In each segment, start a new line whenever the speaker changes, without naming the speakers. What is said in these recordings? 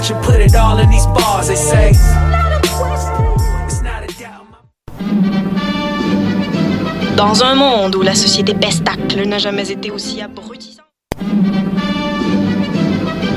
I should put it all in these bars. They say.
Dans un monde où la société pestacle n'a jamais été aussi abrutissante.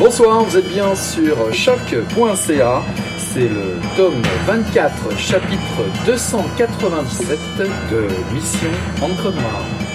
Bonsoir, vous êtes bien sur choc.ca. C'est le tome 24, chapitre 297 de Mission Encre Noire.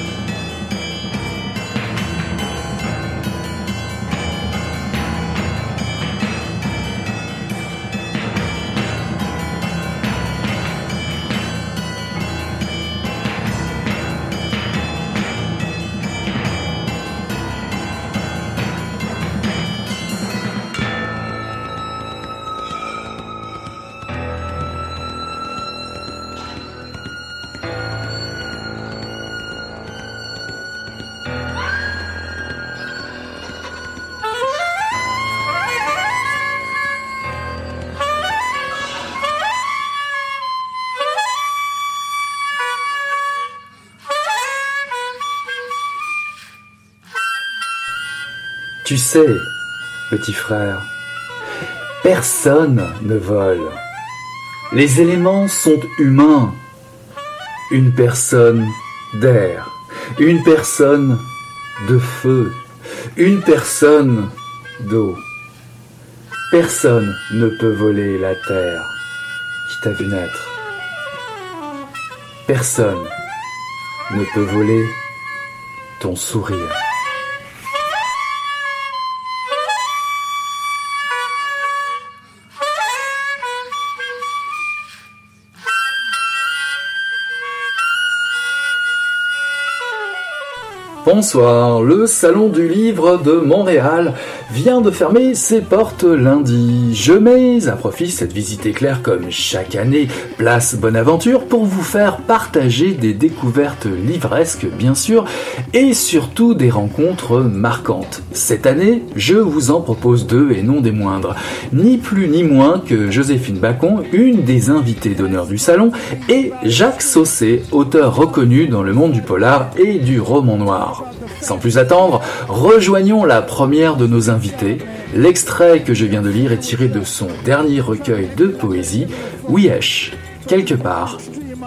Tu sais, petit frère, personne ne vole. Les éléments sont humains. Une personne d'air, une personne de feu, une personne d'eau. Personne ne peut voler la terre qui t'a vu naître. Personne ne peut voler ton sourire. Bonsoir, le Salon du Livre de Montréal vient de fermer ses portes lundi. Je mets à profit cette visite éclair comme chaque année, place Bonaventure, pour vous faire partager des découvertes livresques bien sûr, et surtout des rencontres marquantes. Cette année, je vous en propose deux et non des moindres. Ni plus ni moins que Joséphine Bacon, une des invitées d'honneur du salon, et Jacques Saucé, auteur reconnu dans le monde du polar et du roman noir. Sans plus attendre, rejoignons la première de nos invités. L'extrait que je viens de lire est tiré de son dernier recueil de poésie, Wiesh, quelque part,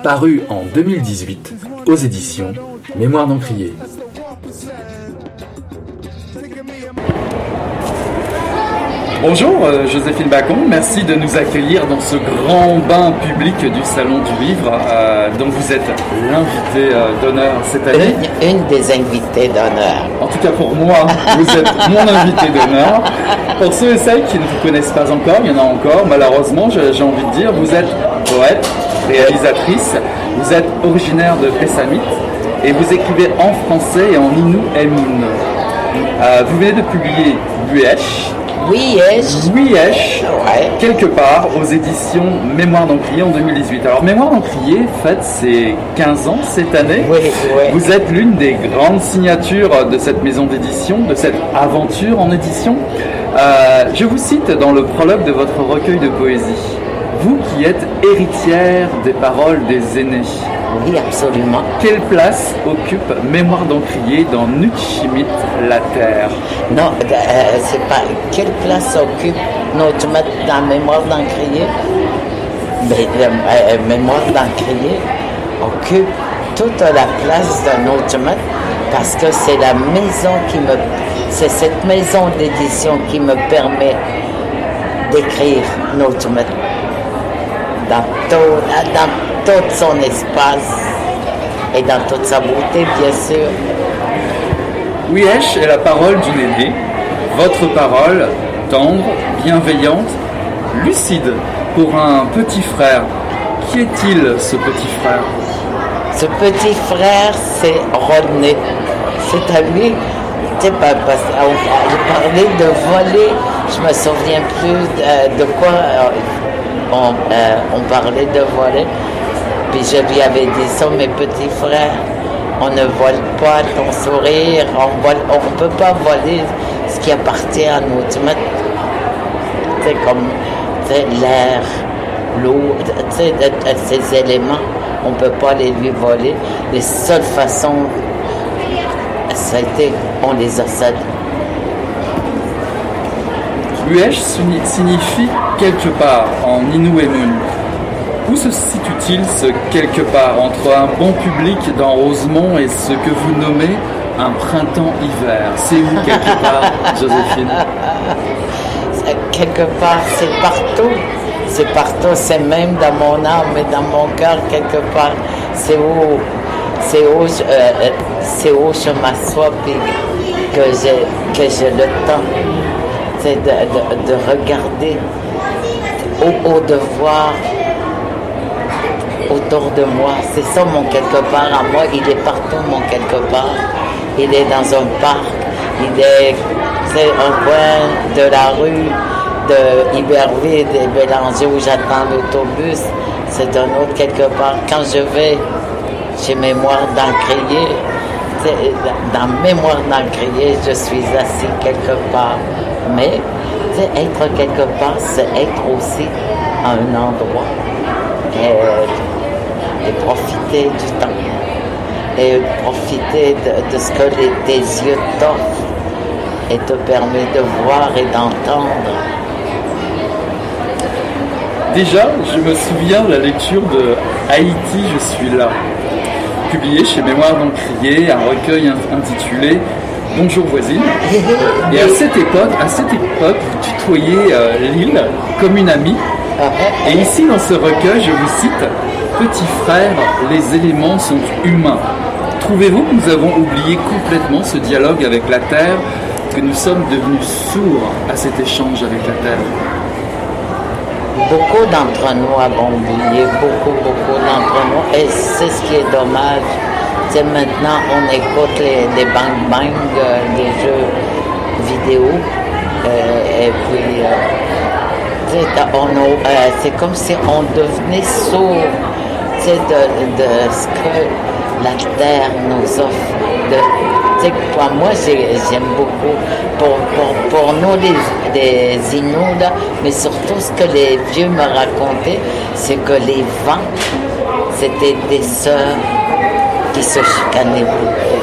paru en 2018 aux éditions Mémoire d'Encrier.
Bonjour euh, Joséphine Bacon, merci de nous accueillir dans ce grand bain public du Salon du Livre euh, dont vous êtes l'invité euh, d'honneur cette année.
Une, une des invitées d'honneur.
En tout cas pour moi, vous êtes mon invité d'honneur. Pour ceux et celles qui ne vous connaissent pas encore, il y en a encore, malheureusement j'ai envie de dire, vous êtes poète, réalisatrice, vous êtes originaire de Pessamit et vous écrivez en français et en Innu. Euh, vous venez de publier Buèche,
Oui, Ouais.
quelque part aux éditions Mémoire d'Encrier en 2018. Alors Mémoire d'Encrier fête ses 15 ans cette année.
Oui, oui.
Vous êtes l'une des grandes signatures de cette maison d'édition, de cette aventure en édition. Euh, je vous cite dans le prologue de votre recueil de poésie. Vous qui êtes héritière des paroles des aînés,
Oui, absolument.
quelle place occupe Mémoire d'Encrier dans Nutchimit, la Terre?
Non, euh, c'est pas. Quelle place occupe notre dans Mémoire d'Encrier? Mais euh, euh, Mémoire d'Encrier occupe toute la place de notre parce que c'est la maison qui me. C'est cette maison d'édition qui me permet d'écrire notre dans tout, dans tout son espace et dans toute sa beauté, bien sûr.
Wiesh est la parole d'une aînée, votre parole, tendre, bienveillante, lucide, pour un petit frère. Qui est-il, ce petit frère?
Ce petit frère, c'est Rodney. C'est à lui. Tu parce qu'on on parlait de voler. Je me souviens plus de, de quoi euh, on, euh, on parlait de voler. Puis je lui avais dit ça, mes petits frères. On ne vole pas ton sourire. On on peut pas voler ce qui appartient à nous. Tu c'est comme l'air, l'eau, ces éléments, on ne peut pas les lui voler. Les seules façons, ça a été, on les a cédés.
Wiesh signi- signifie quelque part en Mun. Où se situe-t-il ce quelque part entre un bon public dans Rosemont et ce que vous nommez un printemps-hiver C'est où quelque part, Joséphine?
Quelque part, c'est partout. C'est partout, c'est même dans mon âme et dans mon cœur, quelque part. C'est où, c'est où, je- euh, euh, c'est où je m'assois puis que j'ai, que j'ai le temps c'est de, de, de regarder, au, au de voir autour de moi. C'est ça mon quelque part à moi. Il est partout mon quelque part. Il est dans un parc. Il est c'est un coin de la rue de Iberville et Bélanger où j'attends l'autobus. C'est un autre quelque part. Quand je vais chez Mémoire d'Encrier, c'est- dans Mémoire d'Encrier, je suis assis quelque part. Mais être quelque part, c'est être aussi à un endroit et profiter du temps et profiter de, de ce que les, tes yeux t'offrent et te permet de voir et d'entendre.
Déjà, je me souviens de la lecture de Haïti, je suis là, publié chez Mémoire d'Encrier, un recueil in- intitulé Bonjour voisine. Et à cette époque, à cette époque, vous tutoyez euh, l'île comme une amie. Et ici, dans ce recueil, je vous cite Petit frère, les éléments sont humains. Trouvez-vous que nous avons oublié complètement ce dialogue avec la Terre, que nous sommes devenus sourds à cet échange avec la Terre?
Beaucoup d'entre nous avons oublié, beaucoup, beaucoup d'entre nous, et c'est ce qui est dommage. C'est maintenant, on écoute les, bang bang, euh, les jeux vidéo, euh, et puis euh, euh, c'est comme si on devenait sourd de, ce que la terre nous offre. De, pour moi, j'ai- j'aime beaucoup, pour, pour, nous les, là, mais surtout ce que les vieux me racontaient, c'est que les vents, c'était des sœurs qui se chicanaient beaucoup.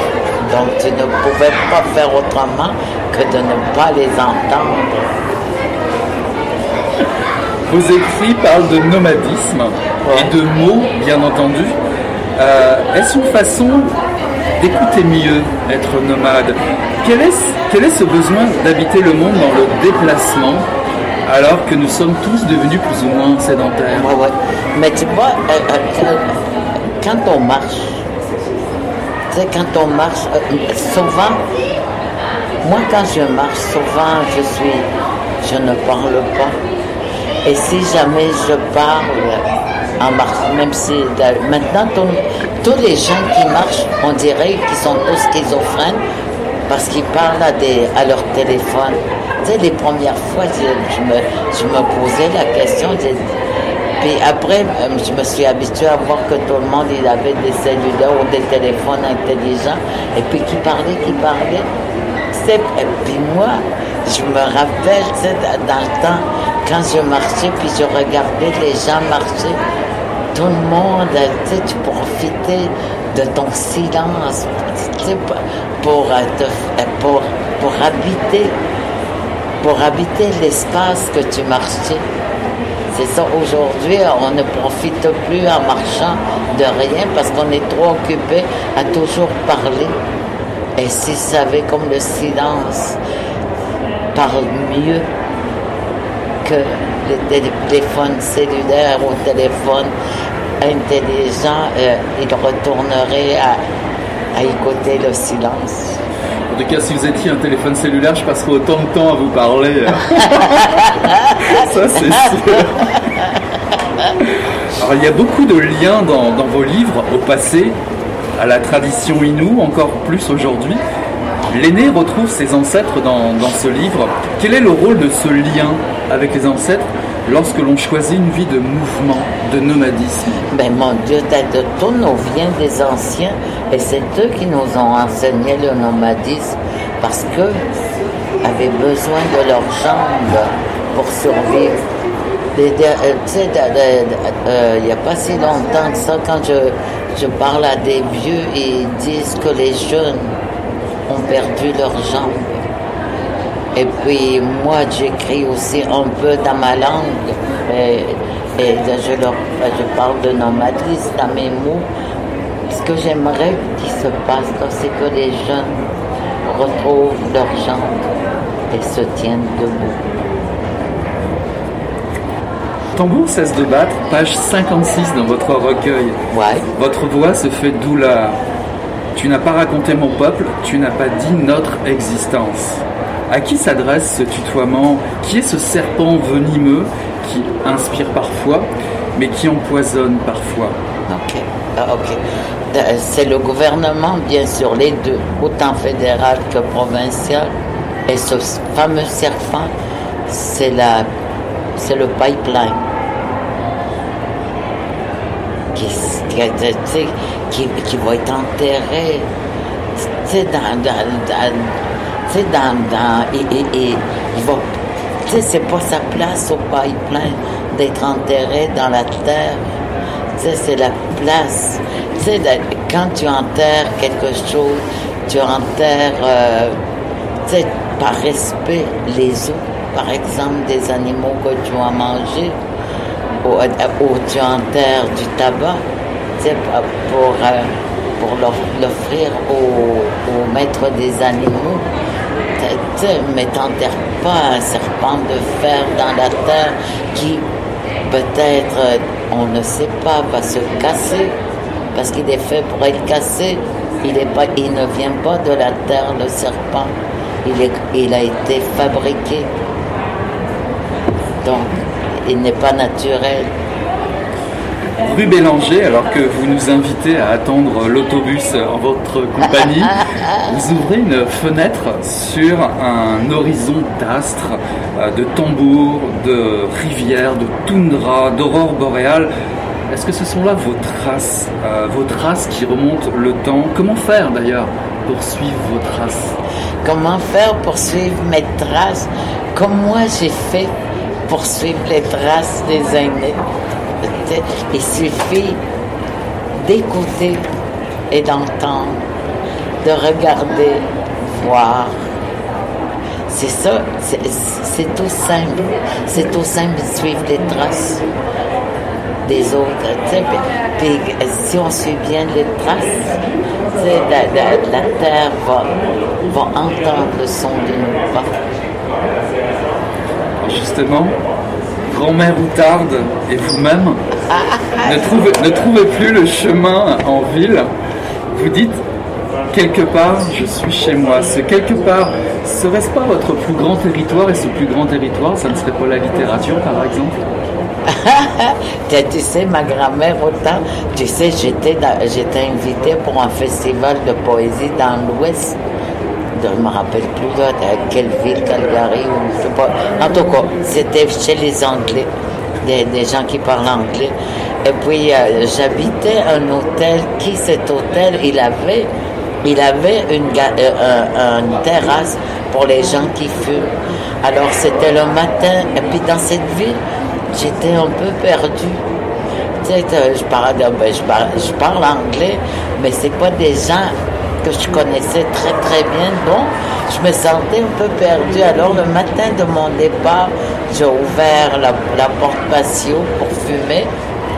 Donc tu ne pouvais pas faire autrement que de ne pas les entendre.
Vos écrits parlent de nomadisme et de mots, bien entendu. Euh, Est-ce une façon d'écouter mieux être nomade? Quel est, quel est ce besoin d'habiter le monde dans le déplacement alors que nous sommes tous devenus plus ou moins sédentaires?
Ouais, ouais. Mais tu vois, euh, euh, quand on marche, quand on marche, souvent, moi quand je marche, souvent je suis, je ne parle pas. Et si jamais je parle en marchant, même si maintenant tous- les gens qui marchent, on dirait qu'ils sont tous schizophrènes parce qu'ils parlent à, leur téléphone. Tu sais, les premières fois, je, je me, posais la question. Puis après, euh, je me suis habituée à voir que tout le monde, avait des cellulaires ou des téléphones intelligents. Et puis qui parlait, qui parlait. Et puis moi, je me rappelle, tu sais, dans le temps, quand je marchais, puis je regardais les gens marcher, tout le monde, tu sais, tu profitais de ton silence, tu pour, euh, euh, pour, pour habiter, pour habiter l'espace que tu marchais. C'est ça, aujourd'hui, on ne profite plus en marchant de rien parce qu'on est trop occupé à toujours parler. Et si ça avait comme le silence parle mieux que les télé- téléphones cellulaires ou téléphones intelligents, euh, il retournerait à, à écouter le silence.
En tout cas, si vous étiez un téléphone cellulaire, je passerais autant de temps à vous parler. Ça, c'est sûr. Alors, il y a beaucoup de liens dans, dans vos livres au passé, à la tradition inoue, encore plus aujourd'hui. L'aîné retrouve ses ancêtres dans, ce livre. Quel est le rôle de ce lien avec les ancêtres lorsque l'on choisit une vie de mouvement, de nomadisme
Ben mon Dieu, de tout nous vient des anciens et c'est eux qui nous ont enseigné le nomadisme parce que avaient besoin de leurs jambes pour survivre. Euh, euh, il n'y a pas si longtemps que ça, quand je, je parle à des vieux, ils disent que les jeunes ont perdu leurs jambes. Et puis moi, j'écris aussi un peu dans ma langue. Et, et je, leur, je parle de nomadisme dans mes mots. Ce que j'aimerais qu'il se passe, c'est que les jeunes retrouvent leurs jambes et se tiennent debout.
Tambour cesse de battre, page 56 dans votre recueil.
Ouais.
Votre voix se fait douleur. Tu n'as pas raconté mon peuple, tu n'as pas dit notre existence. À qui s'adresse ce tutoiement? Qui est ce serpent venimeux qui inspire parfois, mais qui empoisonne parfois?
Ok. Ah. Euh, C'est le gouvernement, bien sûr, les deux, autant fédéral que provincial. Et ce fameux serpent, c'est le pipeline. Qui, va être enterré. Tu sais, dans, dans, dans, dans, et, et- et il c'est pas sa place au pipeline d'être enterré dans la terre. C'est la place. Quand tu enterres quelque chose, tu enterres, euh, par respect, les os, par exemple, des animaux que tu as mangés, ou, ou tu enterres du tabac, pour, euh, pour l'off- l'offrir au, maître des animaux. Mais t'enterres pas un serpent de fer dans la terre qui, peut-être, euh, on ne sait pas, va se casser, parce qu'il est fait pour être cassé. Il, ne vient pas de la terre, le serpent. Il a été fabriqué. Donc, il n'est pas naturel.
Rue Bélanger, alors que vous nous invitez à attendre l'autobus en votre compagnie, vous ouvrez une fenêtre sur un horizon d'astres, euh, de tambours, de rivières, de toundra, d'aurore boréale. Est-ce que ce sont là vos traces, euh, vos traces qui remontent le temps? Comment faire d'ailleurs pour suivre vos traces?
Comment faire pour suivre mes traces? Comme moi j'ai fait pour suivre les traces des aînés? Il suffit d'écouter et d'entendre, de regarder, voir. C'est ça, c'est tout simple. C'est tout simple de suivre les traces des autres. Puis, si on suit bien les traces, la, terre va, va entendre le son de nos pas.
justement, grand-mère Outarde et vous-même ne trouvez, ne plus le chemin en ville. Vous dites, quelque part, je suis chez moi. Ce quelque part, serait-ce pas votre plus grand territoire Et ce plus grand territoire, ça ne serait pas la littérature, par exemple?
Tu sais, ma grand-mère, autant, tu sais, j'étais, invitée pour un festival de poésie dans l'Ouest. Je ne me rappelle plus quelle ville, Calgary, ou je sais pas. En tout cas, c'était chez les Anglais, des, gens qui parlent anglais. Et puis, euh, j'habitais un hôtel. Qui cet hôtel? Il avait, il avait une, euh, une terrasse pour les gens qui fument. Alors, c'était le matin. Et puis, dans cette ville, j'étais un peu perdue. Tu sais, je parle, ben, je parle anglais, mais c'est pas des gens que je connaissais très très bien. Donc, je me sentais un peu perdue. Alors, le matin de mon départ, j'ai ouvert la, porte patio pour fumer.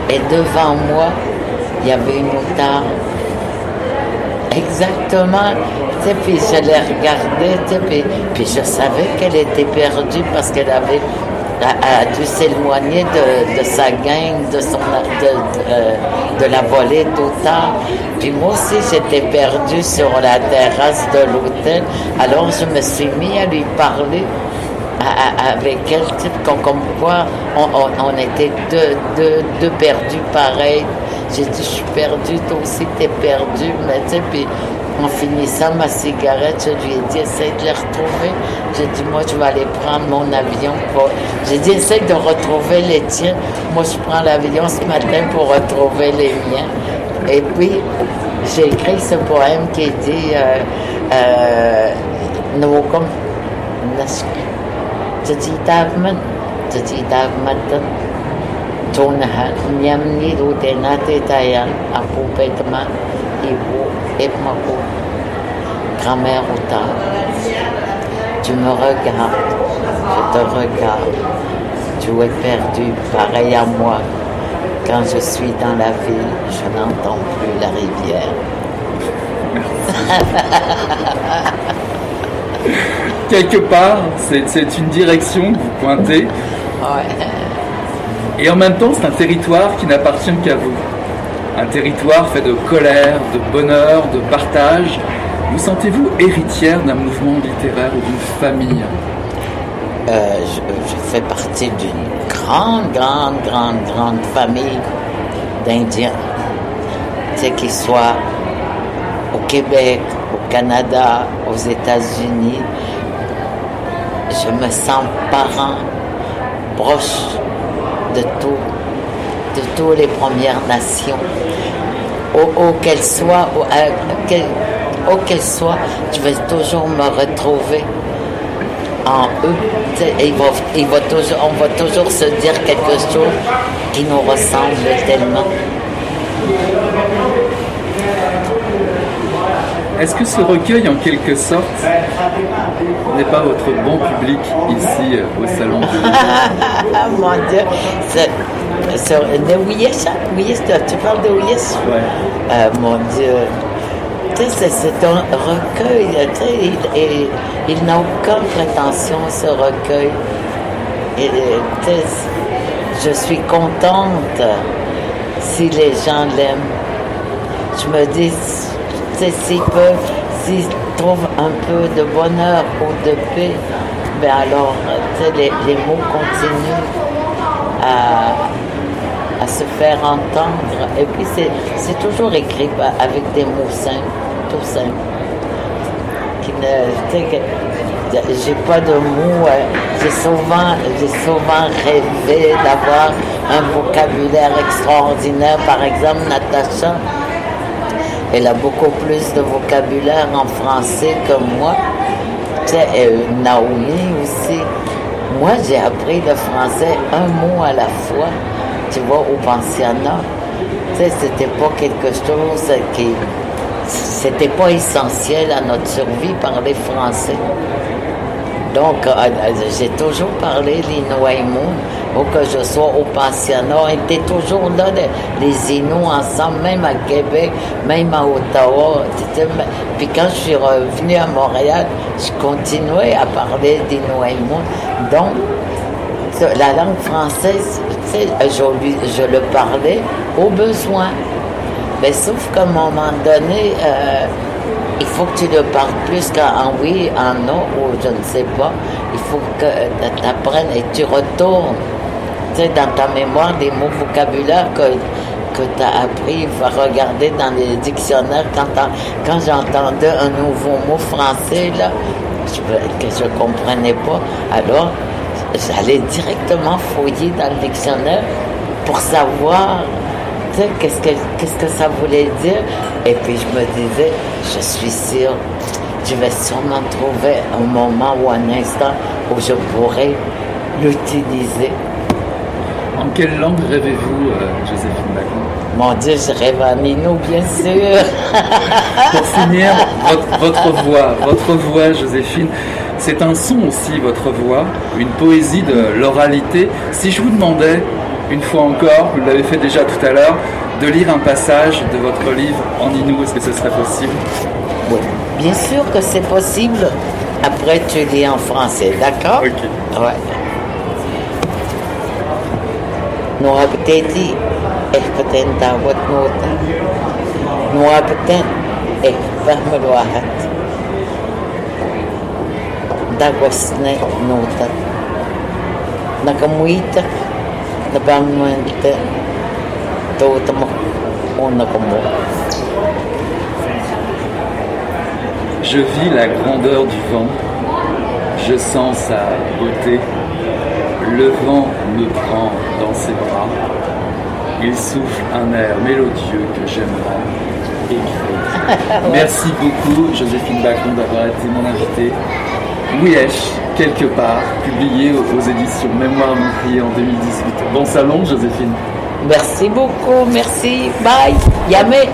Et devant moi, il y avait une moutarde. Exactement. Sais, puis je l'ai regardée, tu sais, puis, puis je savais qu'elle était perdue parce qu'elle avait a, dû s'éloigner de, sa gang, de, son, de, euh, de, la volée d'autant. Puis moi aussi, j'étais perdue sur la terrasse de l'hôtel. Alors, je me suis mis à lui parler avec elle, comme, comme quoi on, on, était deux, deux, deux perdus pareils. J'ai dit, je suis perdue, toi aussi, t'es perdu. Mais tu sais, en finissant ma cigarette, je lui ai dit, essaye de les retrouver. J'ai dit, moi, je vais aller prendre mon avion. J'ai dit, essaye de retrouver les tiens. Moi, je prends l'avion ce matin pour retrouver les miens. Et puis, j'ai écrit ce poème qui dit, euh, euh, comme Epmaku, grand-mère ou tard. Tu me regardes, je te regarde. Tu es perdu, pareil à moi. Quand je suis dans la ville, je n'entends plus la rivière.
Quelque part, c'est une direction que vous pointez. Et en même temps, c'est un territoire qui n'appartient qu'à vous. Un territoire fait de colère, de bonheur, de partage. Vous sentez-vous héritière d'un mouvement littéraire ou d'une famille?
Euh, je, fais partie d'une grande, grande, grande, grande famille d'Indiens. Qu'ils soient au Québec, au Canada, aux États-Unis. Je me sens parent, proche de tout, de toutes les Premières Nations. Où, qu'elles soient, où, qu'elles soient, je vais toujours me retrouver en eux. Il va, il va toujours, on va toujours se dire quelque chose qui nous ressemble tellement.
Est-ce que ce recueil, en quelque sorte, n'est pas votre bon public ici euh, au salon
Mon Dieu, de Ouies, tu parles de Ouies
ouais.
Euh, mon Dieu, c'est un recueil, et, il n'a aucune prétention, ce recueil. Et, je suis contente si les gens l'aiment. Je me dis, s'ils peuvent, s'ils trouvent un peu de bonheur ou de paix, ben alors, les, les mots continuent à, à se faire entendre. Et puis, c'est toujours écrit avec des mots simples tout simple. Qui ne, j'ai pas de mots. Euh, j'ai souvent, souvent rêvé d'avoir un vocabulaire extraordinaire. Par exemple, Natacha, elle a beaucoup plus de vocabulaire en français que moi. Sais, Naomi aussi. Moi, j'ai appris le français un mot à la fois, tu vois, au pensionnat. Tu sais, c'était pas quelque chose qui, c'était pas essentiel à notre survie parler français. Donc, euh, euh, j'ai toujours parlé l'Inuaimun, ou que je sois au pensionnat. On était toujours là, les Inuits ensemble, même à Québec, même à Ottawa. Puis quand je suis revenu à Montréal, je continuais à parler d'Inuaimun. Donc,
la langue française, je, le parlais au besoin. Mais sauf qu'à un moment donné, euh, il faut que tu le parles plus qu'en oui, en non, ou je ne sais pas. Il faut que tu apprennes et tu retournes tu sais, dans ta mémoire des mots vocabulaire que, que tu as appris, il faut regarder dans les dictionnaires. Quand, quand j'entendais un nouveau mot français, là, que je ne comprenais pas, alors j'allais directement fouiller dans le dictionnaire pour savoir qu'est-ce que, qu'est-ce que ça voulait dire. Et puis je me disais, je suis sûre, je vais sûrement trouver un moment ou un instant où je pourrais l'utiliser.
En quelle langue rêvez-vous, euh, Joséphine Bacon?
Mon Dieu, je rêve à Minou, bien sûr.
Pour finir, votre, votre voix, votre voix, Joséphine, c'est un son aussi, votre voix, une poésie de l'oralité. Si je vous demandais, une fois encore, vous l'avez fait déjà tout à l'heure, de lire un passage de votre livre en inou, est-ce que ce serait possible?
Oui, bien sûr que c'est possible. Après, tu lis en français, d'accord?
Ok.
Ouais. Wahat. Nakamuita, totamo.
Je vis la grandeur du vent, je sens sa beauté. Le vent me prend dans ses bras, il souffle un air mélodieux que j'aimerais écrire. Merci beaucoup, Joséphine Bacon, d'avoir été mon invitée. Wesh, quelque part, publié aux, éditions Mémoire pliée en 2018. Bon salon, Joséphine.
Merci beaucoup, merci. Bye. Yamé.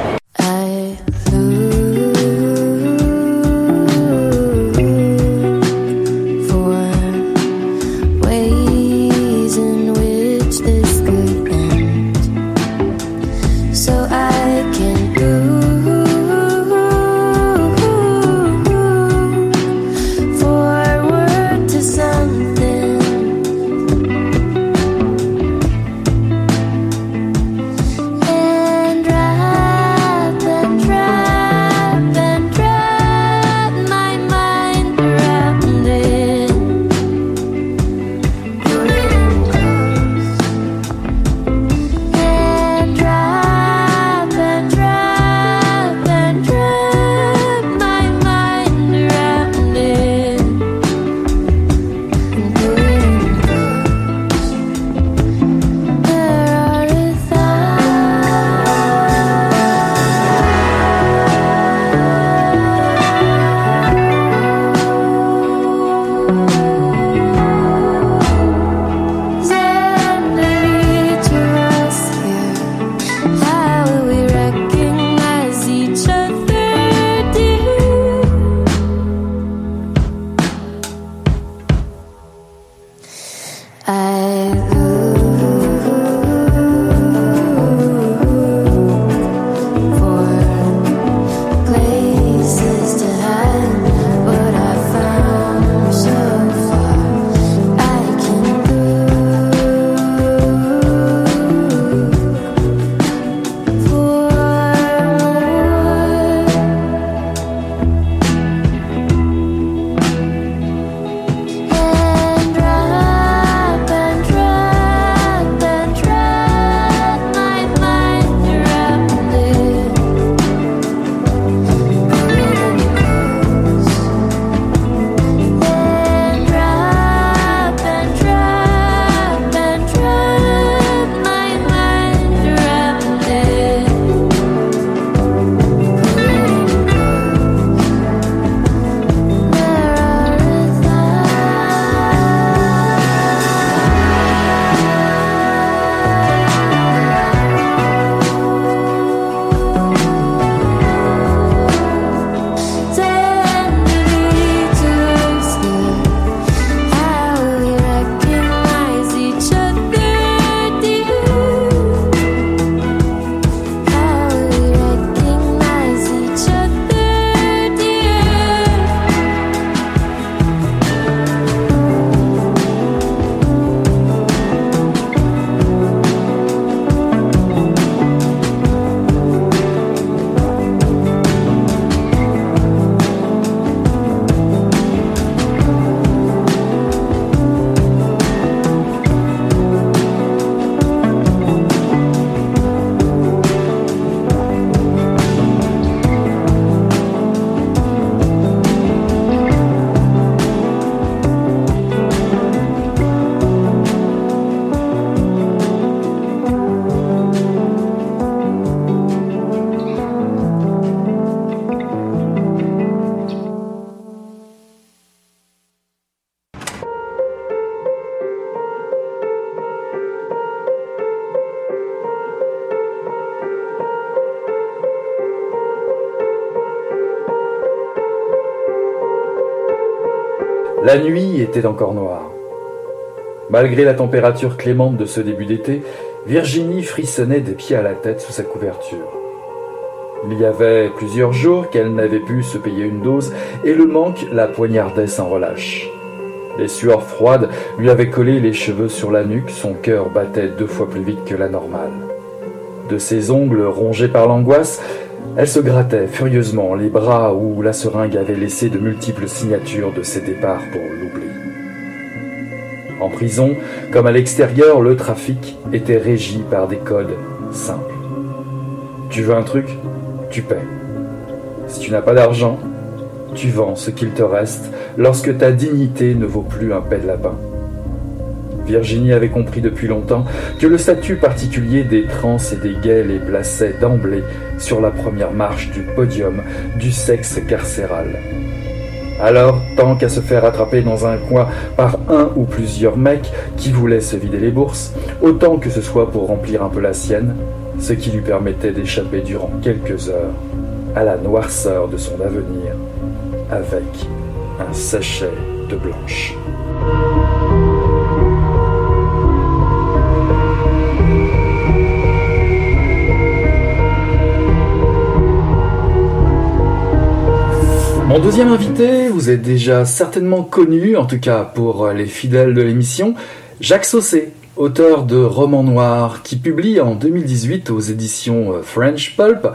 La nuit était encore noire. Malgré la température clémente de ce début d'été, Virginie frissonnait des pieds à la tête sous sa couverture. Il y avait plusieurs jours qu'elle n'avait pu se payer une dose et le manque la poignardait sans relâche. Les sueurs froides lui avaient collé les cheveux sur la nuque, son cœur battait deux fois plus vite que la normale. De ses ongles rongés par l'angoisse, elle se grattait furieusement les bras où la seringue avait laissé de multiples signatures de ses départs pour l'oubli. En prison, comme à l'extérieur, le trafic était régi par des codes simples. Tu veux un truc? Tu paies. Si tu n'as pas d'argent, tu vends ce qu'il te reste lorsque ta dignité ne vaut plus un pet de lapin. Virginie avait compris depuis longtemps que le statut particulier des trans et des gays les plaçait d'emblée sur la première marche du podium du sexe carcéral. Alors, tant qu'à se faire attraper dans un coin par un ou plusieurs mecs qui voulaient se vider les bourses, autant que ce soit pour remplir un peu la sienne, ce qui lui permettait d'échapper durant quelques heures à la noirceur de son avenir avec un sachet de blanche. Mon deuxième invité, vous êtes déjà certainement connu, en tout cas pour les fidèles de l'émission, Jacques Saucé, auteur de romans noirs, qui publie en 2018 aux éditions French Pulp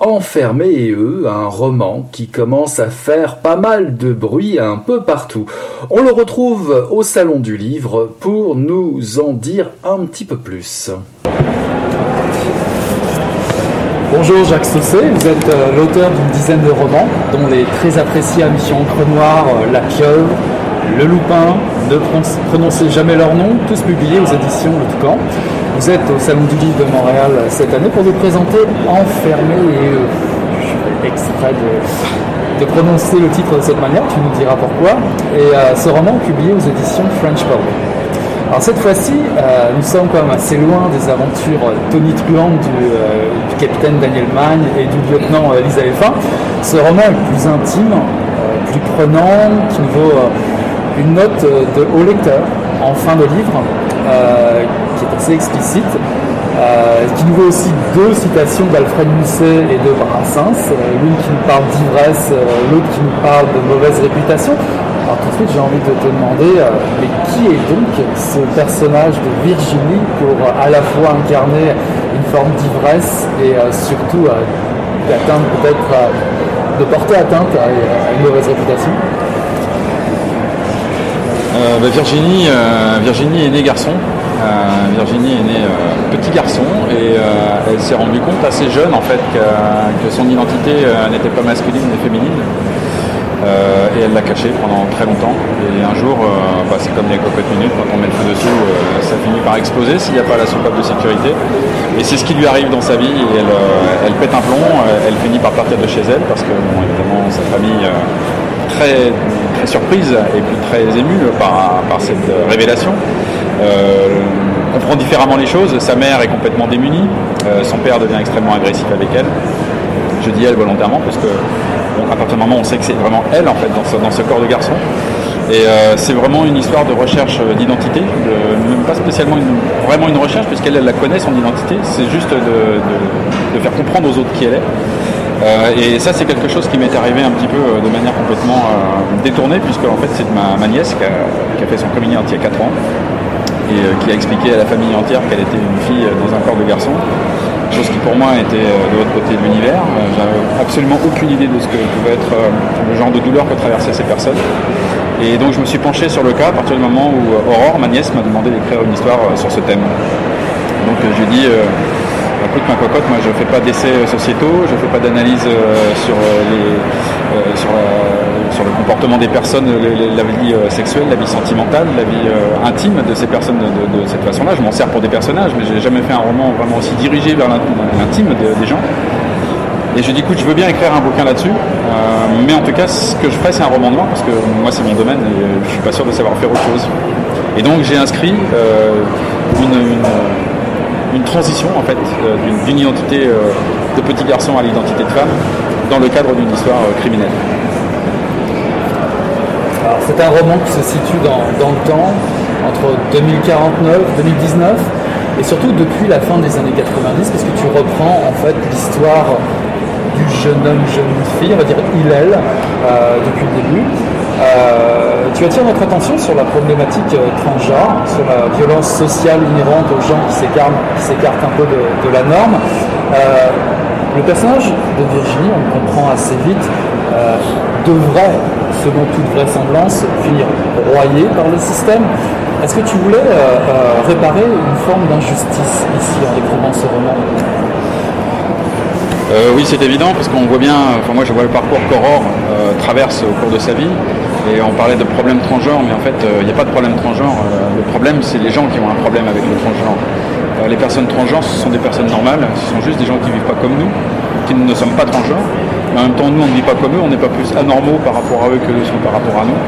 Enfermé et eux, un roman qui commence à faire pas mal de bruit un peu partout. On le retrouve au Salon du Livre pour nous en dire un petit peu plus.
Bonjour Jacques Saucé, vous êtes euh, l'auteur d'une dizaine de romans, dont les très appréciés à mission Encre Noire, euh, La Pieuvre, Le Loupin, Ne prononce- prononcez jamais leur nom, tous publiés aux éditions Le Toucan. Vous êtes au Salon du Livre de Montréal euh, cette année pour nous présenter Enfermé et. Je fais exprès de, de prononcer le titre de cette manière, tu nous diras pourquoi. Et ce roman publié aux éditions French Pulp. Alors cette fois-ci, euh, nous sommes quand même assez loin des aventures euh, tonitruantes du, euh, du capitaine Daniel Magne et du lieutenant euh, Lisa. Ce roman est plus intime, plus prenant, qui nous vaut une note de haut lecteur en fin de livre, qui est assez explicite. Qui nous vaut aussi deux citations d'Alfred Musset et de Brassens, l'une qui nous parle d'ivresse, l'autre qui nous parle de mauvaise réputation. Alors tout de suite, j'ai envie de te demander, euh, mais qui est donc ce personnage de Virginie pour euh, à la fois incarner une forme d'ivresse et euh, surtout d'atteindre peut-être, de porter atteinte à, une mauvaise réputation?
Bah, Virginie, Virginie est née garçon. Virginie est née petit garçon et elle s'est rendue compte assez jeune en fait que, que son identité n'était pas masculine mais féminine. Euh, et elle l'a caché pendant très longtemps. Et un jour, euh, bah, c'est comme les cocottes minutes, quand on met le feu dessous, euh, ça finit par exploser s'il n'y a pas la soupape de sécurité. Et c'est ce qui lui arrive dans sa vie. Elle, pète un plomb, elle finit par partir de chez elle parce que, bon, évidemment, sa famille très, très surprise et puis très émue par, cette révélation. Comprend différemment les choses. Sa mère est complètement démunie. Son père devient extrêmement agressif avec elle. Je dis elle volontairement parce que bon, à partir du moment où on sait que c'est vraiment elle en fait dans ce, corps de garçon. Et euh, c'est vraiment une histoire de recherche euh, d'identité, de- même pas spécialement vraiment une recherche puisqu'elle elle la connaît son identité. C'est juste de, faire comprendre aux autres qui elle est. Euh, et ça, c'est quelque chose qui m'est arrivé un petit peu de manière complètement détournée, puisque en fait, c'est ma, nièce qui a, qui a fait son coming out il y a 4 ans et euh, qui a expliqué à la famille entière qu'elle était une fille euh, dans un corps de garçon. Chose qui pour moi était euh, de l'autre côté de l'univers. J'avais absolument aucune idée de ce que pouvait être le genre de douleur que traversaient ces personnes. Et donc je me suis penché sur le cas à partir du moment où Aurore, ma nièce, m'a demandé d'écrire une histoire sur ce thème. Donc euh, j'ai dit, euh, écoute ma cocotte, moi je fais pas d'essais sociétaux, je fais pas d'analyse sur, les, sur, la- sur le comportement des personnes, la vie euh, sexuelle, la vie sentimentale, la vie euh, intime de ces personnes de, cette façon-là. Je m'en sers pour des personnages, mais j'ai jamais fait un roman vraiment aussi dirigé vers l'in- l'intime de- des gens. Et je dis, écoute, je veux bien écrire un bouquin là-dessus, euh, mais en tout cas, ce que je ferai, c'est un roman noir, parce que moi, c'est mon domaine et je suis pas sûr de savoir faire autre chose. Et donc, j'ai inscrit une, transition, en fait, d'une- identité de petit garçon à l'identité de femme, dans le cadre d'une histoire criminelle.
C'est un roman qui se situe dans, dans le temps, entre 2049 2019, et surtout depuis la fin des années 90, parce que tu reprends en fait l'histoire du jeune homme, jeune fille, on va dire Hillel, euh, depuis le début. Euh, tu attires notre attention sur la problématique euh, transgenre, sur la violence sociale inhérente aux gens qui s'écartent, qui s'écartent un peu de, de la norme. Euh, le personnage de Virginie, on le comprend assez vite, euh, devrait, selon toute vraisemblance, finir broyé par le système. Est-ce que tu voulais euh, euh, réparer une forme d'injustice ici en écrivant ce roman?
Euh, oui, c'est évident parce qu'on voit bien, enfin moi je vois le parcours qu'Aurore traverse au cours de sa vie et on parlait de problème transgenre, mais en fait il n'y a pas de problème transgenre. Le problème c'est les gens qui ont un problème avec le transgenre. Les personnes transgenres ce sont des personnes normales, ce sont juste des gens qui ne vivent pas comme nous, qui ne sommes pas transgenres. En même temps nous on ne vit pas comme eux, on n'est pas plus anormaux par rapport à eux que eux sont par rapport à nous.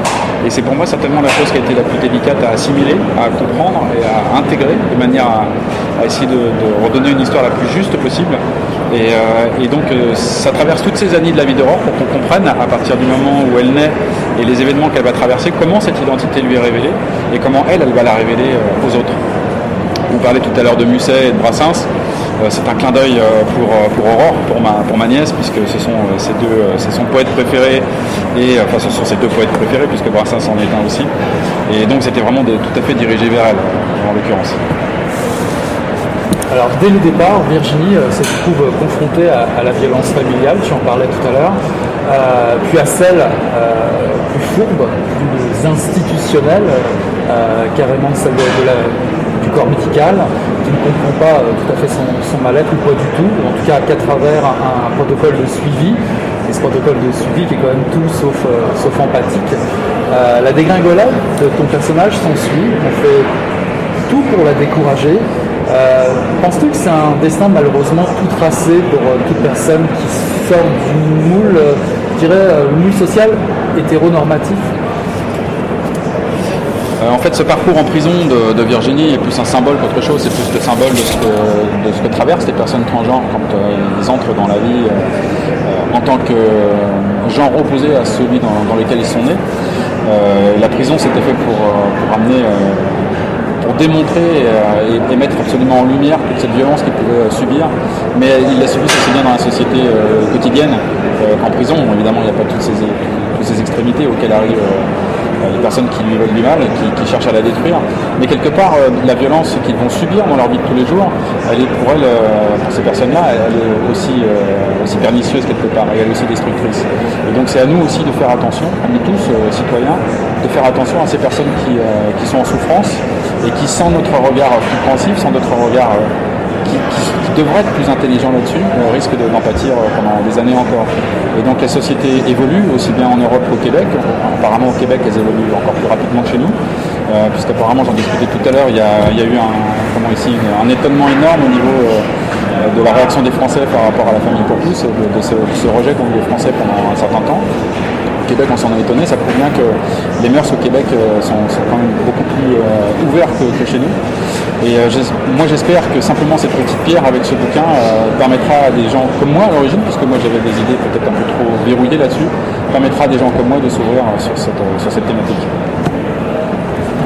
Et c'est pour moi certainement la chose qui a été la plus délicate à assimiler, à comprendre et à intégrer de manière à, essayer de, redonner une histoire la plus juste possible. Et, euh, donc euh, ça traverse toutes ces années de la vie d'Aurore pour qu'on comprenne à partir du moment où elle naît et les événements qu'elle va traverser, comment cette identité lui est révélée et comment elle, elle va la révéler euh, aux autres. Vous parlez tout à l'heure de Musset et de Brassens. Euh, c'est un clin d'œil euh, pour, euh, pour Aurore, pour ma, pour ma nièce, puisque ce sont ses deux, c'est son poète préféré, et enfin ce sont ses deux poètes préférés, puisque Brassens en est un aussi. Et donc c'était vraiment tout à fait dirigé vers elle, en l'occurrence.
Alors dès le départ, Virginie se trouve confrontée à, la violence familiale, tu en parlais tout à l'heure, puis à celle plus fourbe, plus institutionnelle, carrément celle de, la- médical, qui ne comprend pas euh, tout à fait son, mal-être ou pas du tout, ou en tout cas qu'à travers un, protocole de suivi, et ce protocole de suivi qui est quand même tout sauf, euh, sauf empathique. Euh, la dégringolade de ton personnage s'ensuit, on fait tout pour la décourager. Penses-tu que c'est un destin malheureusement tout tracé pour toute personne qui sort du moule, je dirais, moule social hétéronormatif?
Euh, en fait, ce parcours en prison de, Virginie est plus un symbole qu'autre chose. C'est plus le symbole de ce que, traversent les personnes transgenres quand euh, ils entrent dans la vie euh, en tant que euh, genre opposé à celui dans, lequel ils sont nés. La prison, c'était fait pour, amener, pour démontrer et, et mettre absolument en lumière toute cette violence qu'ils pouvaient euh, subir. Mais ils la subissent aussi bien dans la société quotidienne qu'en prison. Évidemment, il n'y a pas toutes ces, toutes ces extrémités auxquelles arrivent. Euh, les personnes qui lui veulent du mal et qui, qui cherchent à la détruire. Mais quelque part, euh, la violence qu'ils vont subir dans leur vie de tous les jours, elle est pour elles, euh, pour ces personnes-là, elle, est aussi, aussi pernicieuse quelque part et elle est aussi destructrice. Et donc c'est à nous aussi de faire attention, à nous tous, citoyens, de faire attention à ces personnes qui, qui sont en souffrance et qui, sans notre regard compréhensif, sans notre regard qui, devraient être plus intelligents là-dessus, euh, risquent de- d'en pâtir pendant des années encore. Et donc la société évolue aussi bien en Europe qu'au Québec. Apparemment au Québec, elles évoluent encore plus rapidement que chez nous, euh, puisqu'apparemment, j'en discutais tout à l'heure, il y a, eu un, comment ici, un étonnement énorme au niveau euh, de la réaction des Français par rapport à la famille pour tous, de, de ce, de ce rejet qu'ont eu les Français pendant un certain temps. Québec, on s'en est étonné, ça prouve bien que les mœurs au Québec euh, sont, quand même beaucoup plus euh, ouvertes que, chez nous. Et euh, moi, j'espère que simplement cette petite pierre avec ce bouquin permettra à des gens comme moi à l'origine, puisque moi j'avais des idées peut-être un peu trop verrouillées là-dessus, permettra à des gens comme moi de s'ouvrir sur cette thématique.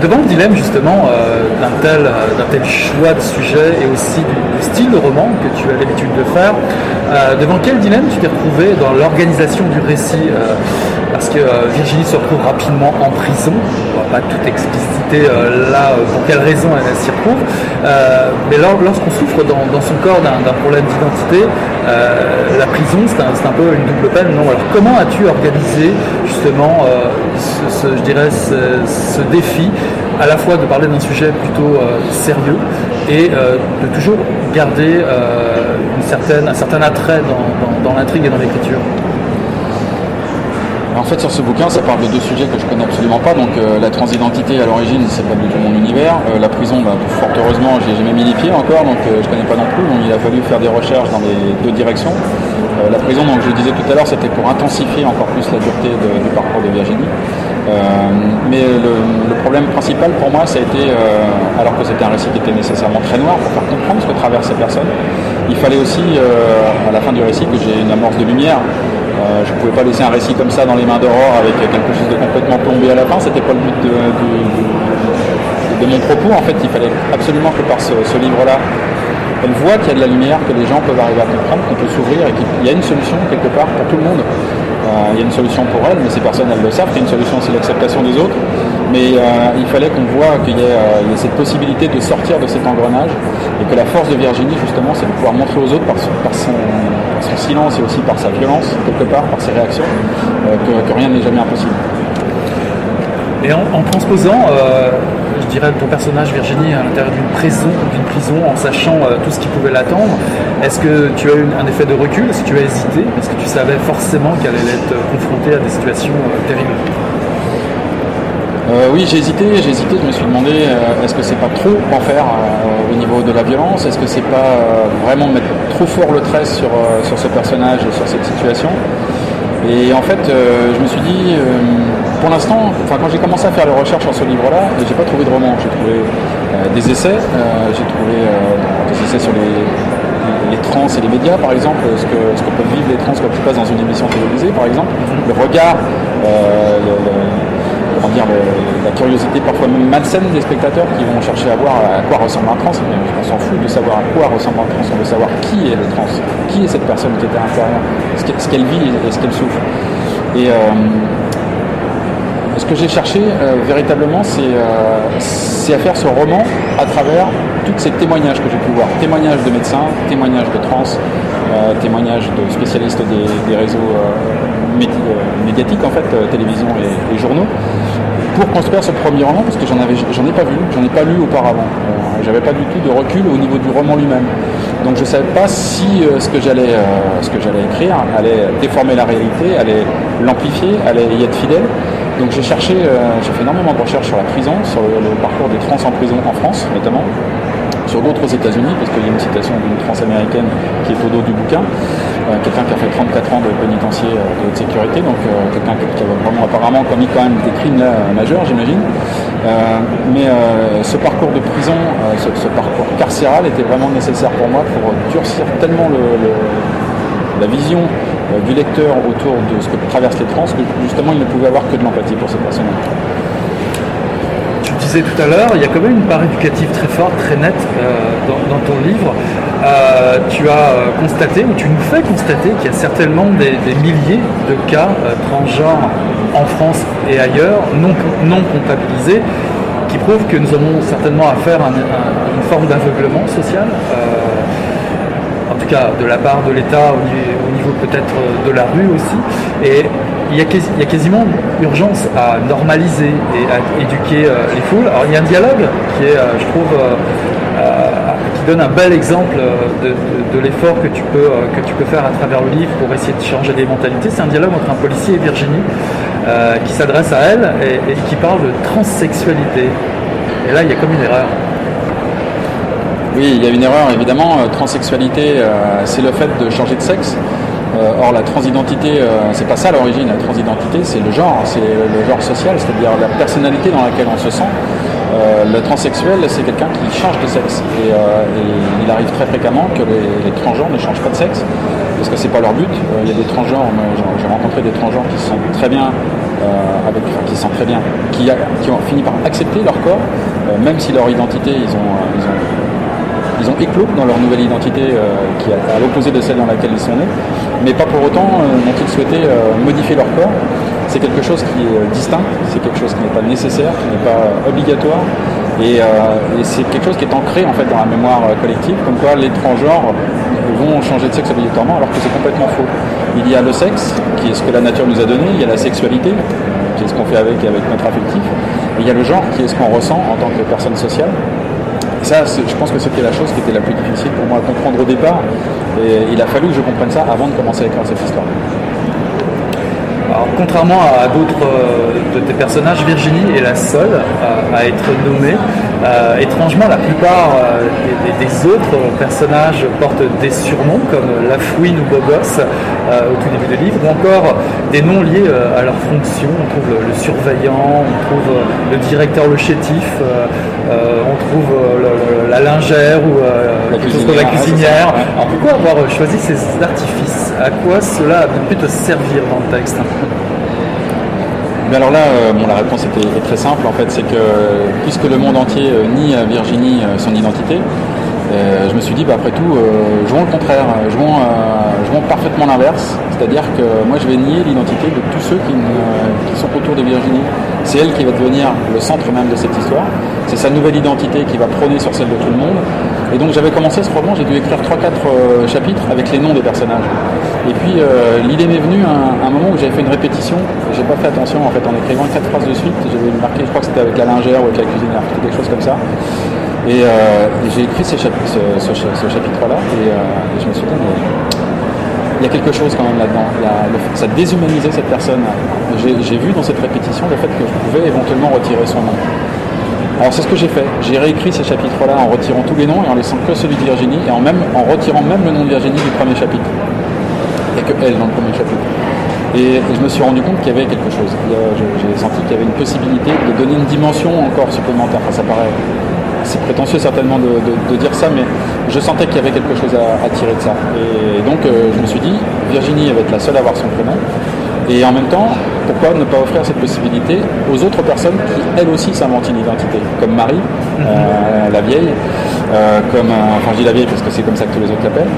Devant le dilemme justement euh, d'un tel, euh, tel choix de sujet et aussi du, style de roman que tu as l'habitude de faire, euh, devant quel dilemme tu t'es retrouvé dans l'organisation du récit Parce que Virginie se retrouve rapidement en prison, on va pas tout expliciter là pour quelle raison elle, s'y retrouve, mais lors- lorsqu'on souffre dans, son corps d'un problème d'identité, la prison c'est un, un peu une double peine, non? Alors comment as-tu organisé justement je dirais ce défi à la fois de parler d'un sujet plutôt euh, sérieux et euh, de toujours garder euh, une certaine, un certain attrait dans, l'intrigue et dans l'écriture
En fait, sur ce bouquin, ça parle de deux sujets que je connais absolument pas. Donc, la transidentité à l'origine, c'est pas du tout mon univers. La prison, bah, fort heureusement, j'y ai jamais mis encore, donc euh, je connais pas non plus. Il a fallu faire des recherches dans les deux directions. La prison, donc je le disais tout à l'heure, c'était pour intensifier encore plus la dureté du parcours de Virginie. Euh, mais le, problème principal pour moi, ça a été, euh, alors que c'était un récit qui était nécessairement très noir pour faire comprendre ce que traversent ces personnes, il fallait aussi, euh, à la fin du récit, que j'ai une amorce de lumière. Je ne pouvais pas laisser un récit comme ça dans les mains d'Aurore avec quelque chose de complètement plombé à la fin. C'était pas le but de mon propos. En fait, il fallait absolument que par ce, ce livre-là, elle voit qu'il y a de la lumière, que les gens peuvent arriver à comprendre, qu'on peut s'ouvrir et qu'il y a une solution quelque part pour tout le monde. Euh, il y a une solution pour elle, mais ces personnes elles le savent qu'il a une solution, c'est l'acceptation des autres. Mais euh, il fallait qu'on voit qu'il y, euh, y ait cette possibilité de sortir de cet engrenage et que la force de Virginie, justement, c'est de pouvoir montrer aux autres par son, silence et aussi par sa violence, quelque part, par ses réactions, euh, que rien n'est jamais impossible.
Et en, transposant, euh, je dirais, ton personnage Virginie à l'intérieur d'une prison, d'une prison, en sachant euh, tout ce qui pouvait l'attendre, est-ce que tu as eu un effet de recul? Est-ce que tu as hésité? Est-ce que tu savais forcément qu'elle allait être confrontée à des situations euh, terribles?
Euh, oui, j'ai hésité, j'ai hésité, je me suis demandé euh, est-ce que c'est pas trop en faire euh, au niveau de la violence? Est-ce que c'est pas euh, vraiment mettre trop fort le trait sur, euh, sur ce personnage et sur cette situation? Et en fait, euh, je me suis dit, euh, pour l'instant, quand j'ai commencé à faire les recherches sur ce livre-là, j'ai pas trouvé de roman, j'ai trouvé euh, des essais, euh, j'ai trouvé euh, des essais sur les, les trans et les médias, par exemple, ce que, ce que peuvent vivre les trans quand tu passes dans une émission télévisée, par exemple, le regard, euh, le- le- comment dire, le- la curiosité parfois même malsaine des spectateurs qui vont chercher à voir à quoi ressemble un trans. Mais on s'en fout de savoir à quoi ressemble un trans, on veut savoir qui est le trans, qui est cette personne qui est à l'intérieur, ce qu'elle- vit et ce qu'elle souffre. Et euh, que j'ai cherché euh, véritablement, c'est euh, c'est à faire ce roman à travers tous ces témoignages que j'ai pu voir. Témoignages de médecins, témoignages de trans, euh, témoignages de spécialistes des, réseaux médi- médiatiques, en fait, télévision et, journaux, pour construire ce premier roman, parce que j'en ai pas vu, j'en ai pas lu auparavant. J'avais pas du tout de recul au niveau du roman lui-même. Donc je savais pas si ce que j'allais écrire allait déformer la réalité, allait l'amplifier, allait y être fidèle. Donc j'ai cherché, euh, j'ai fait énormément de recherches sur la prison, sur le, parcours des trans en prison en France notamment, sur d'autres États-Unis, parce qu'il y a une citation d'une trans américaine qui est au dos du bouquin, euh, quelqu'un qui a fait 34 ans de pénitencier euh, de sécurité, donc quelqu'un qui, a vraiment apparemment commis quand même des crimes majeurs, j'imagine. Mais ce parcours de prison, ce, parcours carcéral était vraiment nécessaire pour moi pour durcir tellement le- le- la vision du lecteur autour de ce que traversent les trans, que justement il ne pouvait avoir que de l'empathie pour ces personnes.
Tu disais tout à l'heure, il y a quand même une part éducative très forte, très nette euh, dans, ton livre. Euh, tu as euh, constaté, ou tu nous fais constater qu'il y a certainement des, milliers de cas euh, transgenres en France et ailleurs, non, comptabilisés, qui prouvent que nous avons certainement affaire à, un- à une forme d'aveuglement social. euh, tout cas de la part de l'État, au niveau, au niveau peut-être euh, de la rue aussi. Et il y, a quasiment urgence à normaliser et à éduquer euh, les foules. Alors il y a un dialogue qui est, euh, je trouve, qui donne un bel exemple de, l'effort que, tu peux, que tu peux faire à travers le livre pour essayer de changer des mentalités. C'est un dialogue entre un policier et Virginie qui s'adresse à elle et, et qui parle de transsexualité. Et là, il y a comme une erreur.
Oui, il y a une erreur évidemment. Euh, Transsexualité, euh, c'est le fait de changer de sexe. Euh, or, la transidentité, c'est pas ça l'origine. La transidentité, c'est le genre, c'est le genre social, c'est-à-dire la personnalité dans laquelle on se sent. Le transsexuel, c'est quelqu'un qui change de sexe. Et, il arrive très fréquemment que les, transgenres ne changent pas de sexe, parce que c'est pas leur but. Il y a des transgenres, j'ai- rencontré des transgenres qui sentent très bien, avec, qui très bien, qui, ont fini par accepter leur corps, même si leur identité, ils ont ils ont éclos dans leur nouvelle identité euh, qui est à l'opposé de celle dans laquelle ils sont nés, mais pas pour autant euh, n'ont-ils souhaité euh, modifier leur corps? C'est quelque chose qui est distinct, c'est quelque chose qui n'est pas nécessaire, qui n'est pas obligatoire, et, c'est quelque chose qui est ancré en fait dans la mémoire collective, comme quoi les transgenres vont changer de sexe obligatoirement, alors que c'est complètement faux. Il y a le sexe, qui est ce que la nature nous a donné, il y a la sexualité, qui est ce qu'on fait avec et avec notre affectif, et il y a le genre, qui est ce qu'on ressent en tant que personne sociale. Et ça, je pense que c'était la chose qui était la plus difficile pour moi à comprendre au départ. Et il a fallu que je comprenne ça avant de commencer à écrire cette histoire.
Alors, contrairement à d'autres euh, de tes personnages, Virginie est la seule euh, à être nommée. Euh, étrangement, la plupart des, autres personnages portent des surnoms comme La Fouine ou Bogos euh, au tout début du livre, ou encore des noms liés à leur fonction. On trouve le, le surveillant, on trouve le directeur, le chétif, on le- le- la lingère ou
La
quelque chose
cuisinière,
comme la cuisinière.
ouais.
Alors pourquoi avoir choisi ces artifices? À quoi cela a pu te servir dans le texte?
Mais alors là, euh, bon, la réponse était, très simple en fait, c'est que puisque le monde entier euh, nie à Virginie euh, son identité, je me suis dit, bah, après tout, jouons le contraire, jouons, jouons parfaitement l'inverse, c'est-à-dire que moi je vais nier l'identité de tous ceux qui sont autour de Virginie. C'est elle qui va devenir le centre même de cette histoire, c'est sa nouvelle identité qui va prôner sur celle de tout le monde. Et donc j'avais commencé ce roman, j'ai dû écrire 3-4 euh, chapitres avec les noms des personnages. Et puis euh, l'idée m'est venue à un, moment où j'avais fait une répétition, j'ai pas fait attention en fait en écrivant quatre phrases de suite, j'avais marqué, je crois que c'était avec la lingère ou avec la c'était quelque chose comme ça. Et, euh, j'ai écrit ce, ce cha- ce chapitre-là et, et je me suis dit, mais il y a quelque chose quand même là-dedans. Ça déshumanisait cette personne. J'ai vu dans cette répétition le fait que je pouvais éventuellement retirer son nom. Alors c'est ce que j'ai fait. J'ai réécrit ces chapitres-là en retirant tous les noms et en laissant que celui de Virginie et en, même, en retirant même le nom de Virginie du premier chapitre. Et que elle dans le premier chapitre. Et, je me suis rendu compte qu'il y avait quelque chose. Il a- J'ai senti qu'il y avait une possibilité de donner une dimension encore supplémentaire. Enfin, ça paraît c'est prétentieux certainement de, dire ça, mais je sentais qu'il y avait quelque chose à, tirer de ça. Et donc euh, je me suis dit, Virginie va être la seule à avoir son prénom. Et en même temps, pourquoi ne pas offrir cette possibilité aux autres personnes qui, elles aussi, s'inventent une identité, comme Marie, euh, la vieille, euh, comme, euh, enfin je dis la vieille parce que c'est comme ça que tous les autres l'appellent,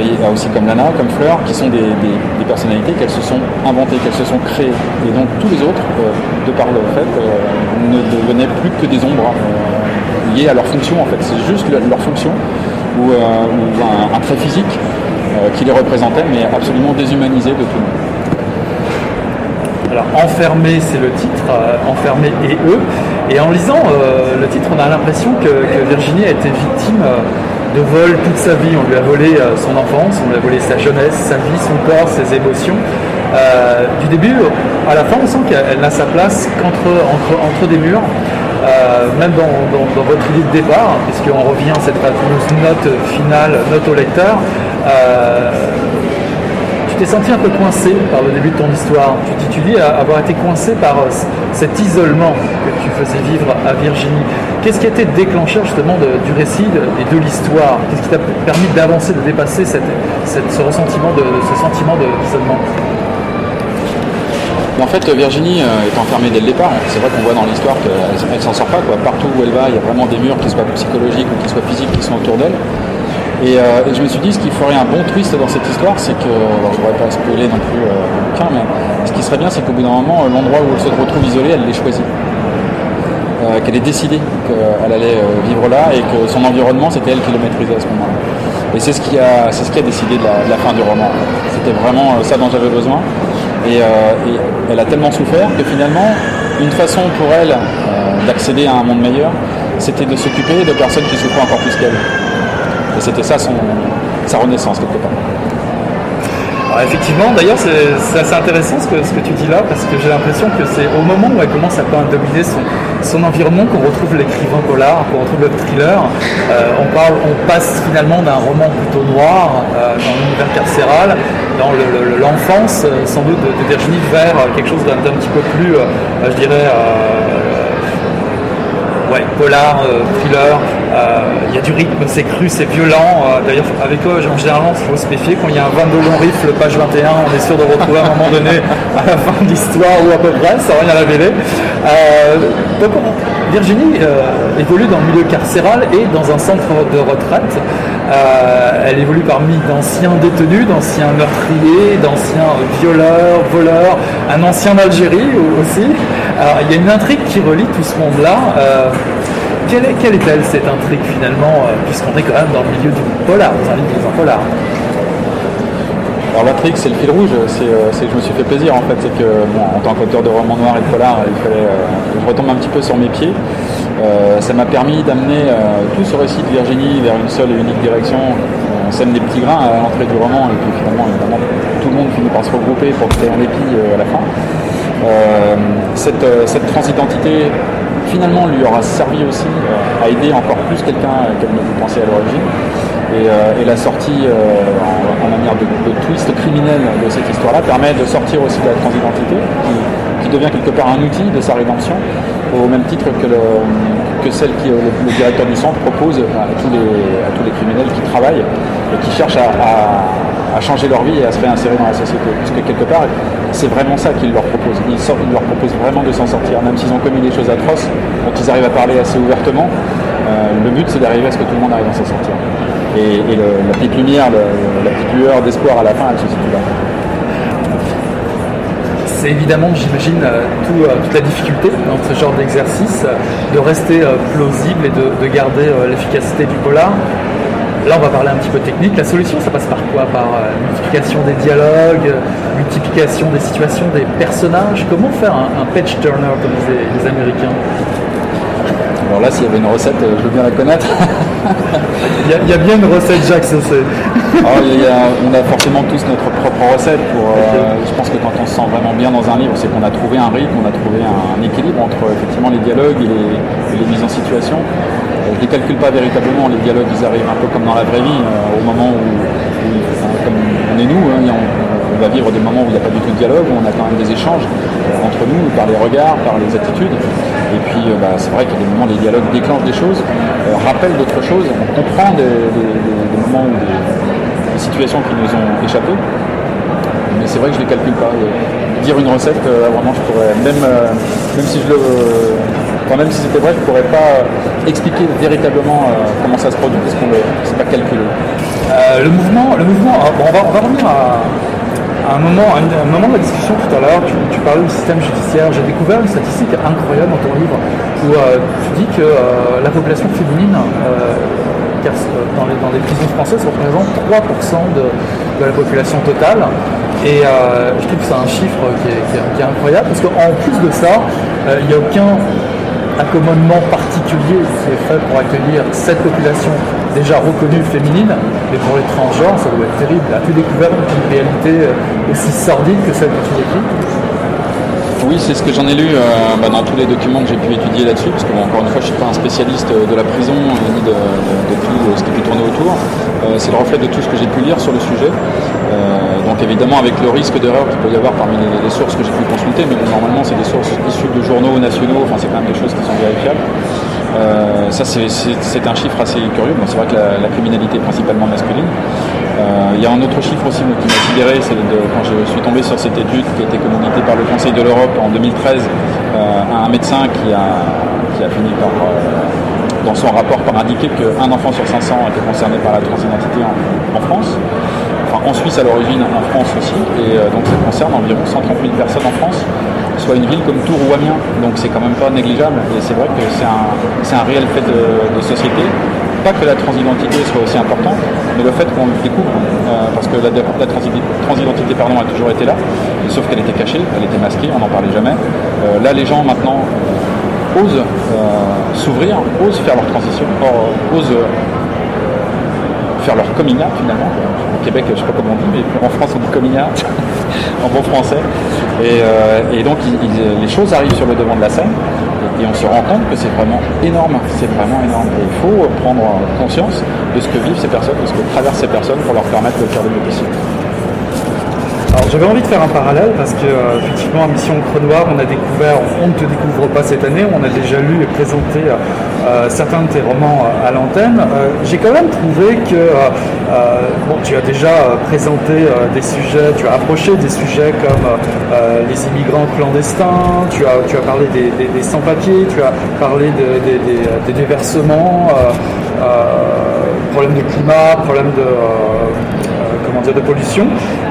il y a aussi comme Lana, comme Fleur, qui sont des, des- des personnalités qu'elles se sont inventées, qu'elles se sont créées. Et donc tous les autres, de par le fait, ne devenaient plus que des ombres liées à leur fonction en fait. C'est juste le- leur fonction ou, ou un, un trait physique qui les représentait, mais absolument déshumanisé de tout le monde.
Alors, Enfermé, c'est le titre, euh, Enfermé et eux. Et en lisant euh, le titre, on a l'impression que, Virginie a été victime euh, de vol toute sa vie. On lui a volé son enfance, on lui a volé sa jeunesse, sa vie, son corps, ses émotions. Du début à la fin, on sent qu'elle n'a sa place qu'entre entre, des murs. Même dans, votre idée de départ, puisqu'on revient à cette fameuse note finale, note au lecteur, t'es senti un peu coincé par le début de ton histoire. Tu, tu dis à- avoir été coincé par euh, cet isolement que tu faisais vivre à Virginie. Qu'est-ce qui a été déclencheur justement du récit et de l'histoire? Qu'est-ce qui t'a permis d'avancer, de dépasser cette- ce ressentiment, de, ce sentiment d'isolement
en fait, Virginie euh, est enfermée dès le départ. C'est vrai qu'on voit dans l'histoire qu'elle elle s'en sort pas. Partout où elle va, il y a vraiment des murs qui soient psychologiques ou qui soient physiques qui sont autour d'elle. Et, euh, et je me suis dit, ce qui ferait un bon twist dans cette histoire, c'est que, alors je ne voudrais pas spoiler non plus euh, bouquin, mais ce qui serait bien, c'est qu'au bout d'un moment, euh, l'endroit où elle se retrouve isolée, elle l'ait choisi. Qu'elle ait décidé qu'elle allait vivre là et que son environnement, c'était elle qui le maîtrisait à ce moment-là. Et c'est ce qui a, c'est ce qui a décidé de la, fin du roman. C'était vraiment ça dont j'avais besoin. Et, elle a tellement souffert que finalement, une façon pour elle d'accéder à un monde meilleur, c'était de s'occuper de personnes qui souffraient encore plus qu'elle. C'était ça son, sa renaissance quelque part.
Effectivement, d'ailleurs, c'est assez intéressant ce que, ce que tu dis là, parce que j'ai l'impression que c'est au moment où elle commence à dominer son, son environnement qu'on retrouve l'écrivain polar, qu'on retrouve le thriller. Euh, on, parle, on passe finalement d'un roman plutôt noir euh, dans l'univers carcéral, dans le- le- l'enfance euh, sans doute de, Virginie, vers quelque chose d'un petit peu plus, je dirais, polar, thriller. Euh, Il y a du rythme, c'est cru, c'est violent. Euh, D'ailleurs, avec eux, en général, il faut se méfier. Quand il y a un 22 long rifle, page 21, on est sûr de retrouver à un moment donné, à la fin de l'histoire ou à peu près, sans rien révéler. Euh, donc, Virginie euh, évolue dans le milieu carcéral et dans un centre de retraite. Euh, elle évolue parmi d'anciens détenus, d'anciens meurtriers, d'anciens violeurs, voleurs, un ancien d'Algérie aussi. Alors, il y a une intrigue qui relie tout ce monde-là. Euh, quelle est- quelle est-elle cette intrigue finalement, euh, puisqu'on est quand même dans le milieu du polar, dans un livre un polar
Alors l'intrigue, c'est le fil rouge, c'est euh, c'est que je me suis fait plaisir en fait, c'est que bon, en tant qu'auteur de romans noirs et de polar, il fallait euh, je retombe un petit peu sur mes pieds. Ça m'a permis d'amener tout ce récit de Virginie vers une seule et unique direction. On sème des petits grains à l'entrée du roman et puis finalement, évidemment, tout le monde finit par se regrouper pour créer un épi à la fin. Cette transidentité finalement lui aura servi aussi euh, à aider encore plus quelqu'un qu'elle ne vous pensait à l'origine. Et, euh, la sortie euh, en, manière de, twist criminel de cette histoire-là permet de sortir aussi de la transidentité, qui, qui devient quelque part un outil de sa rédemption, au même titre que le, celle que le, le directeur du centre propose à tous les, criminels qui travaillent et qui cherchent à, changer leur vie et à se réinsérer dans la société. Parce que quelque part, c'est vraiment ça qu'il leur propose. Il, sort- il leur propose vraiment de s'en sortir, même s'ils ont commis des choses atroces, dont ils arrivent à parler assez ouvertement. euh, le but, c'est d'arriver à ce que tout le monde arrive à s'en sortir. Et, la petite lumière, la petite lueur d'espoir à la fin, elle se situe là.
C'est évidemment, j'imagine, euh, euh, toute la difficulté dans ce genre d'exercice, de rester plausible et de, de garder l'efficacité du polar. Là, on va parler un petit peu technique. La solution, ça passe par quoi? Par euh, multiplication des dialogues, euh, multiplication des situations, des personnages? Comment faire un, un page turner comme les, les Américains?
Alors là, s'il y avait une recette, euh, je veux bien la connaître.
Il y, a- il y a bien une recette, Jacques, ça c'est.
A- on a forcément tous notre propre recette. Pour, euh, je pense que quand on se sent vraiment bien dans un livre, c'est qu'on a trouvé un rythme, on a trouvé un, équilibre entre effectivement les dialogues et les, et les mises en situation. Je ne les calcule pas véritablement, les dialogues ils arrivent un peu comme dans la vraie vie, euh, au moment où, où, on est nous, hein, on, va vivre des moments où il n'y a pas du tout de dialogue, où on a quand même des échanges entre nous, par les regards, par les attitudes. Et puis euh, bah, c'est vrai qu'il y a des moments, les dialogues déclenchent des choses, euh, rappellent d'autres choses, on comprend des, moments ou des, situations qui nous ont échappé. Mais c'est vrai que je ne les calcule pas. Dire une recette, vraiment, je pourrais, même, même si je le. Même si c'était vrai, je ne pourrais pas expliquer véritablement euh, comment ça se produit parce qu'on ne c'est pas calculé.
Euh, le mouvement, le mouvement ah, on, va, revenir à, un, moment, à un, moment de la discussion tout à l'heure. Tu, parlais du système judiciaire. J'ai découvert une statistique incroyable dans ton livre où euh, tu dis que euh, la population féminine euh, euh, dans, les, prisons françaises représente 3% de, la population totale. Et euh, je trouve que c'est un chiffre qui est, incroyable parce qu'en plus de ça, euh, il n'y a aucun accommodement particulier. Qui est fait pour accueillir cette population déjà reconnue féminine, mais pour les transgenres, ça doit être terrible. As-tu découvert une réalité euh, aussi sordide que celle que tu
Oui, c'est ce que j'en ai lu euh, bah, dans tous les documents que j'ai pu étudier là-dessus, parce que bon, encore une fois, je ne suis pas un spécialiste euh, de la prison euh, ni de, tout ce qui peut tourner autour. C'est le reflet de tout ce que j'ai pu lire sur le sujet. Donc évidemment avec le risque d'erreur qu'il peut y avoir parmi les, sources que j'ai pu consulter, mais bon, normalement c'est des sources issues de journaux nationaux, enfin c'est quand même des choses qui sont vérifiables. Ça c'est un chiffre assez curieux. Bon, c'est vrai que la, la criminalité est principalement masculine. Euh, Il y a un autre chiffre aussi moi, qui m'a sidéré, c'est quand je suis tombé sur cette étude qui a été communiquée par le Conseil de l'Europe en 2013 euh, à un médecin qui a, fini par, euh, dans son rapport, par indiquer qu'un enfant sur 500 était concerné par la transidentité en, France. Enfin, en Suisse à l'origine, en France aussi, et euh, donc ça concerne environ 130 000 personnes en France, soit une ville comme Tours ou Amiens, donc c'est quand même pas négligeable, et c'est vrai que c'est un, réel fait de société. Pas que la transidentité soit aussi importante, mais le fait qu'on le découvre, euh, parce que la, la transi- transidentité pardon, a toujours été là, sauf qu'elle était cachée, elle était masquée, on n'en parlait jamais. Euh, là, les gens maintenant osent euh, s'ouvrir, osent faire leur transition, or, osent faire leur coming finalement. Au Québec, je sais pas comment on dit, mais en France on dit coming en bon français. Et, donc les choses arrivent sur le devant de la scène et, on se rend compte que c'est vraiment énorme. C'est vraiment énorme. Et il faut prendre conscience de ce que vivent ces personnes, de ce que traversent ces personnes pour leur permettre de faire le mieux.
Alors j'avais envie de faire un parallèle parce que euh, effectivement à Mission Creux Noir on a découvert, on ne te découvre pas cette année, on a déjà lu et présenté euh, certains de tes romans euh, à l'antenne. Euh, J'ai quand même trouvé que euh, euh, bon, tu as déjà euh, présenté euh, des sujets, tu as approché des sujets comme euh, les immigrants clandestins, tu as, tu as parlé des, sans-papiers, tu as parlé de- des- des- déversements, euh, euh, problème de climat, problème de, euh, euh, de pollution.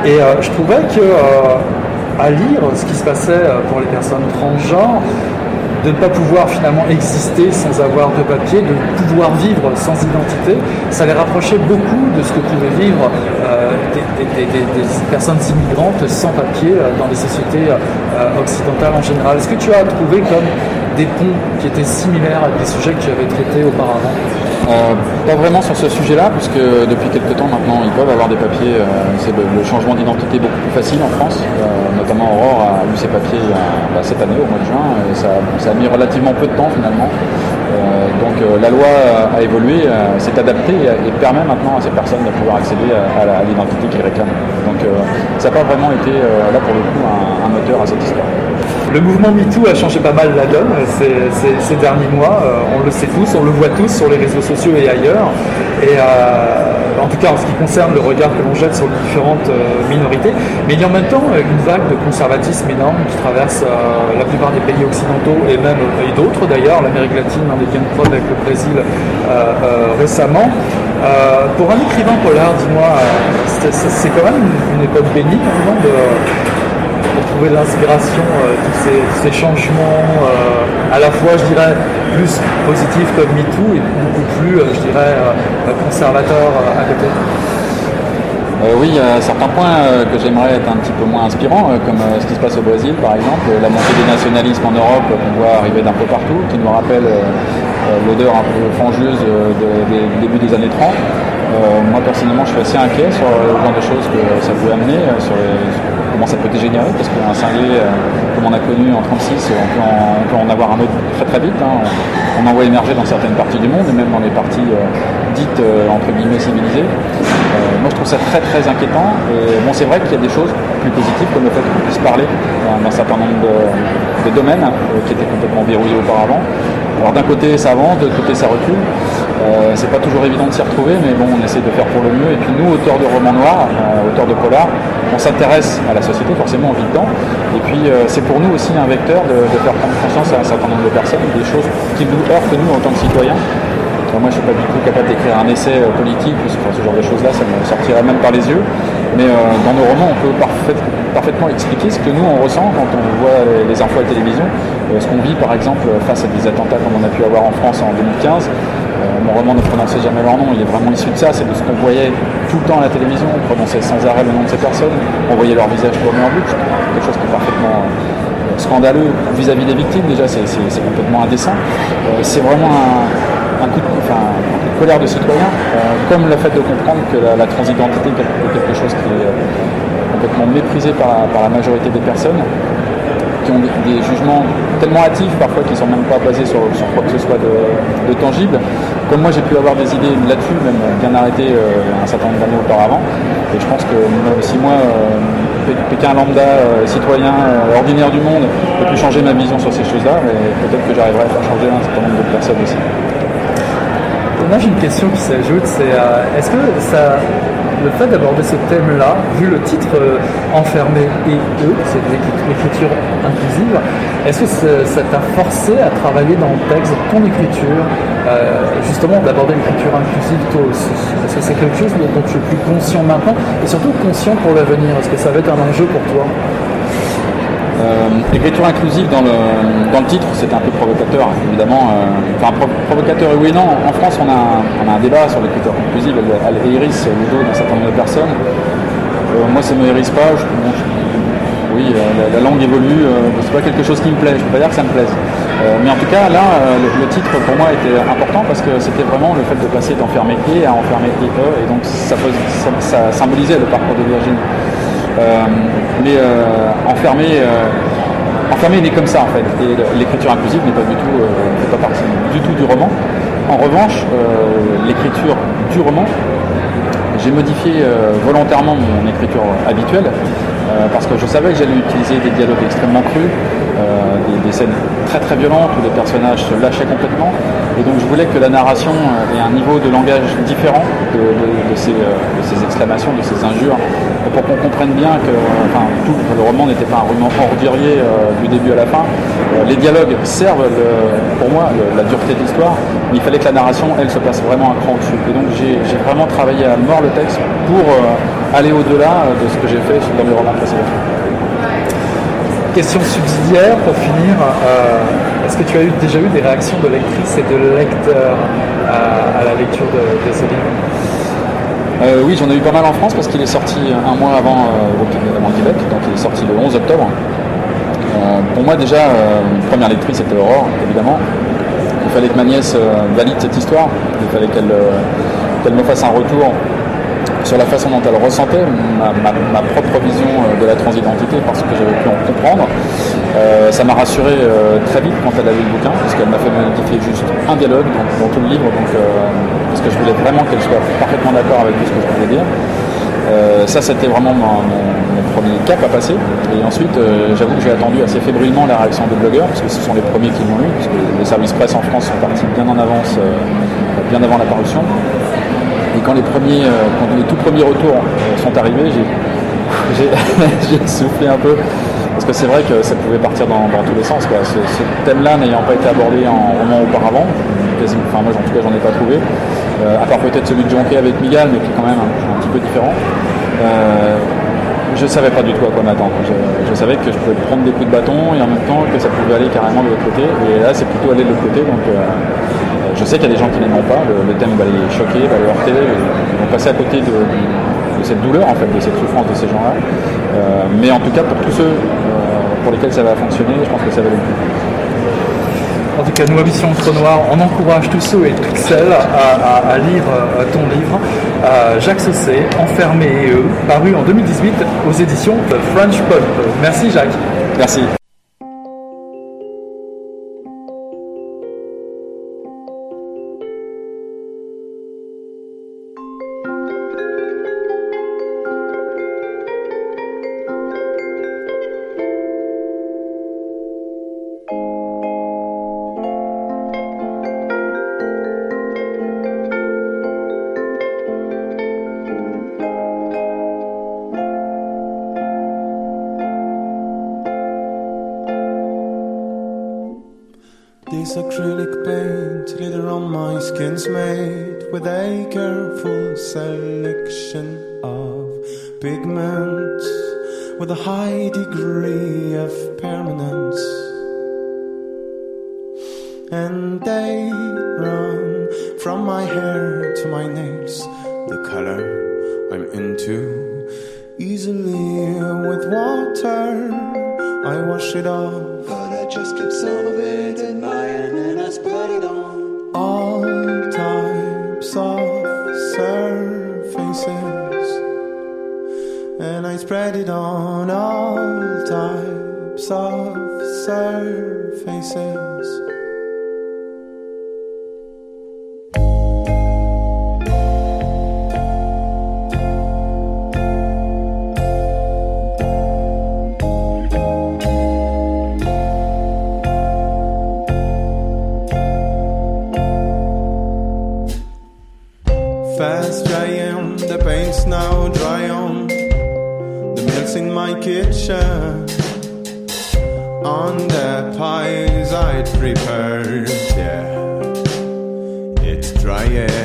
Et euh, je trouvais que euh, à lire ce qui se passait euh, pour les personnes transgenres, de ne pas pouvoir finalement exister sans avoir de papier, de pouvoir vivre sans identité, ça les rapprochait beaucoup de ce que pouvaient vivre des, personnes immigrantes sans papier dans les sociétés occidentales en général. Est-ce que tu as trouvé comme des ponts qui étaient similaires à des sujets que tu avais traités auparavant
Euh, pas vraiment sur ce sujet-là, puisque depuis quelques temps maintenant, ils peuvent avoir des papiers. euh, c'est le, changement d'identité beaucoup plus facile en France. Euh, notamment Aurore a eu ses papiers bah, cette année, au mois de juin, et ça, a mis relativement peu de temps finalement. Donc la loi a évolué, s'est adaptée et, et permet maintenant à ces personnes de pouvoir accéder à, l'identité qu'ils réclament. Donc ça n'a pas vraiment été là pour le coup un moteur à cette histoire.
Le mouvement MeToo a changé pas mal la donne ces, derniers mois. Euh, on le sait tous, on le voit tous sur les réseaux sociaux et ailleurs. Et euh, en tout cas, en ce qui concerne le regard que l'on jette sur les différentes euh, minorités. Mais il y a en même temps une vague de conservatisme énorme qui traverse la plupart des pays occidentaux et même et d'autres d'ailleurs. L'Amérique latine est bien preuve avec le Brésil récemment. Pour un écrivain polar, dis-moi, c'est- quand même une, époque bénie non, de, pour trouver de l'inspiration, euh, tous, ces, changements, euh, à la fois, je dirais, plus positifs comme MeToo et beaucoup plus, euh, je dirais, conservateurs à côté.
Euh, oui, il y a certains points que j'aimerais être un petit peu moins inspirants, comme ce qui se passe au Brésil par exemple, la montée des nationalismes en Europe qu'on voit arriver d'un peu partout, qui nous rappelle l'odeur un peu fangieuse euh, de- des du début des années 30. Euh, moi personnellement je suis assez inquiet sur le genre de choses que ça pouvait amener, euh, sur comment ça peut dégénérer, parce qu'un cinglé euh, comme on a connu en 36, on peut en, peut avoir un autre très très vite. hein. On en voit émerger dans certaines parties du monde, et même dans les parties dites entre guillemets civilisées. Moi je trouve ça très très inquiétant. Et bon c'est vrai qu'il y a des choses plus positives comme le fait qu'on puisse parler dans, un certain nombre de, domaines qui étaient complètement verrouillés auparavant. Alors d'un côté ça avance, de l'autre côté ça recule. Euh, c'est pas toujours évident de s'y retrouver, mais bon, on essaie de faire pour le mieux. Et puis nous, auteurs de romans noirs, euh, auteurs de polar, on s'intéresse à la société, forcément, on vit dedans. Et puis euh, c'est pour nous aussi un vecteur de, faire prendre conscience à un certain nombre de personnes des choses qui nous heurtent nous en tant que citoyens. Moi, je suis pas du tout capable d'écrire un essai politique ou ce, enfin, ce genre de choses-là, ça me sortirait même par les yeux. Mais dans nos romans, on peut parfait- parfaitement expliquer ce que nous on ressent quand on voit les, infos à la télévision, ce qu'on vit par exemple face à des attentats comme on a pu avoir en France en 2015. Euh, mon roman ne prononçait jamais leur nom, il est vraiment issu de ça, c'est de ce qu'on voyait tout le temps à la télévision, on prononçait sans arrêt le nom de ces personnes, on voyait leur visage tourner en boucle, quelque chose qui est parfaitement euh, scandaleux vis-à-vis des victimes, déjà c'est complètement indécent. Euh, c'est vraiment un, coup de, colère de citoyen, comme le fait de comprendre que la, transidentité est quelque, chose qui est complètement méprisé par, la majorité des personnes qui ont des, jugements tellement hâtifs parfois qui ne sont même pas basés sur, quoi que ce soit de tangible. Comme moi j'ai pu avoir des idées là-dessus, même bien arrêtées euh, un certain nombre d'années auparavant. Et je pense que si moi, euh, Pé- Pékin lambda, euh, citoyen ordinaire du monde, peut plus changer ma vision sur ces choses-là, mais peut-être que j'arriverai à faire changer un certain nombre de personnes aussi.
Là, j'ai une question qui s'ajoute, c'est est-ce que ça, le fait d'aborder ce thème-là, vu le titre euh, Enfermé et eux, c'est l'écriture inclusive, est-ce que ça- t'a forcé à travailler dans le texte, ton écriture, euh, justement d'aborder l'écriture inclusive toi aussi? Est-ce que c'est quelque chose dont tu es plus conscient maintenant? Et surtout conscient pour l'avenir Est-ce que ça va être un enjeu pour toi?
Euh, écriture inclusive dans le, dans le titre, c'était un peu provocateur, évidemment. euh, enfin, pro- provocateur oui et non. En France, on a, un- on a un débat sur l'écriture inclusive. Elle, elle hérisse le dos d'un certain nombre de personnes. Euh, moi, ça ne me hérisse pas. Oui, euh, la, la langue évolue. c'est pas quelque chose qui me plaît. Je ne peux pas dire que ça me plaise. Mais en tout cas, là, le, titre pour moi était important parce que c'était vraiment le fait de passer d'enfermer et à enfermer eux. Et donc, ça, ça, ça symbolisait le parcours de Virginie. Euh, mais euh, enfermé, euh, enfermé il est comme ça en fait. L'écriture inclusive n'est pas du tout, pas partie du tout du roman. En revanche, l'écriture du roman, j'ai modifié volontairement mon écriture habituelle parce que je savais que j'allais utiliser des dialogues extrêmement crus, des, des scènes très très violentes où les personnages se lâchaient complètement. Et donc je voulais que la narration euh, ait un niveau de langage différent euh, de ces exclamations, de ces injures, pour qu'on comprenne bien que enfin, tout, le roman n'était pas un roman ordurier euh, du début à la fin. Euh, les dialogues servent pour moi la dureté de l'histoire, mais il fallait que la narration, elle, se passe vraiment un cran au-dessus. Et donc j'ai vraiment travaillé à mort le texte pour euh, aller au-delà de ce que j'ai fait dans mes romans précédents.
Question subsidiaire pour finir. Euh, Est-ce que tu as déjà eu des réactions de lectrices et de lecteurs à, à la lecture de, ce livre
Euh, oui, j'en ai eu pas mal en France parce qu'il est sorti un mois avant, euh, avant Québec, donc il est sorti le 11 octobre. Euh, pour moi déjà, euh, première lectrice c'était Aurore, évidemment. Il fallait que ma nièce euh, valide cette histoire, il fallait euh, qu'elle me fasse un retour sur la façon dont elle ressentait ma, propre vision euh, de la transidentité parce que j'avais pu en comprendre. Euh, ça m'a rassuré euh, très vite quand elle a lu le bouquin, parce qu'elle m'a fait modifier juste un dialogue dans, tout le livre, donc, parce que je voulais vraiment qu'elle soit parfaitement d'accord avec tout ce que je voulais dire. Ça, c'était vraiment mon, premier cap à passer. Et ensuite, j'avoue que j'ai attendu assez fébrilement la réaction des blogueurs, parce que ce sont les premiers qui l'ont eu, puisque les services presse en France sont partis bien en avance, bien avant la parution. Quand les, premiers, euh, quand les tout premiers retours euh, sont arrivés, j'ai soufflé un peu. Parce que c'est vrai que ça pouvait partir dans, tous les sens. Ce, thème-là n'ayant pas été abordé en roman auparavant, enfin moi en tout cas j'en ai pas trouvé, euh, à part peut-être celui de Jonquet avec Miguel, mais qui est quand même un, petit peu différent. Euh, je savais pas du tout à quoi m'attendre. Je, je savais que je pouvais prendre des coups de bâton et en même temps que ça pouvait aller carrément de l'autre côté. Et là c'est plutôt aller de l'autre côté. Donc euh, je sais qu'il y a des gens qui n'aimeront pas, le, le thème va les choquer, va les heurter, ils vont passer à côté de, de cette douleur en fait, de cette souffrance de ces gens-là. Euh, mais en tout cas pour tous ceux euh, pour lesquels ça va fonctionner, je pense que ça va le coup.
En tout cas, nous, à Mission Noir, on encourage tous ceux et toutes celles à, à- à lire euh, ton livre, euh, Jacques Saucé, Enfermé et eux, paru en 2018 aux éditions de French Pulp. Merci Jacques.
Merci.
on the pies I'd prepared. Yeah, it's drying.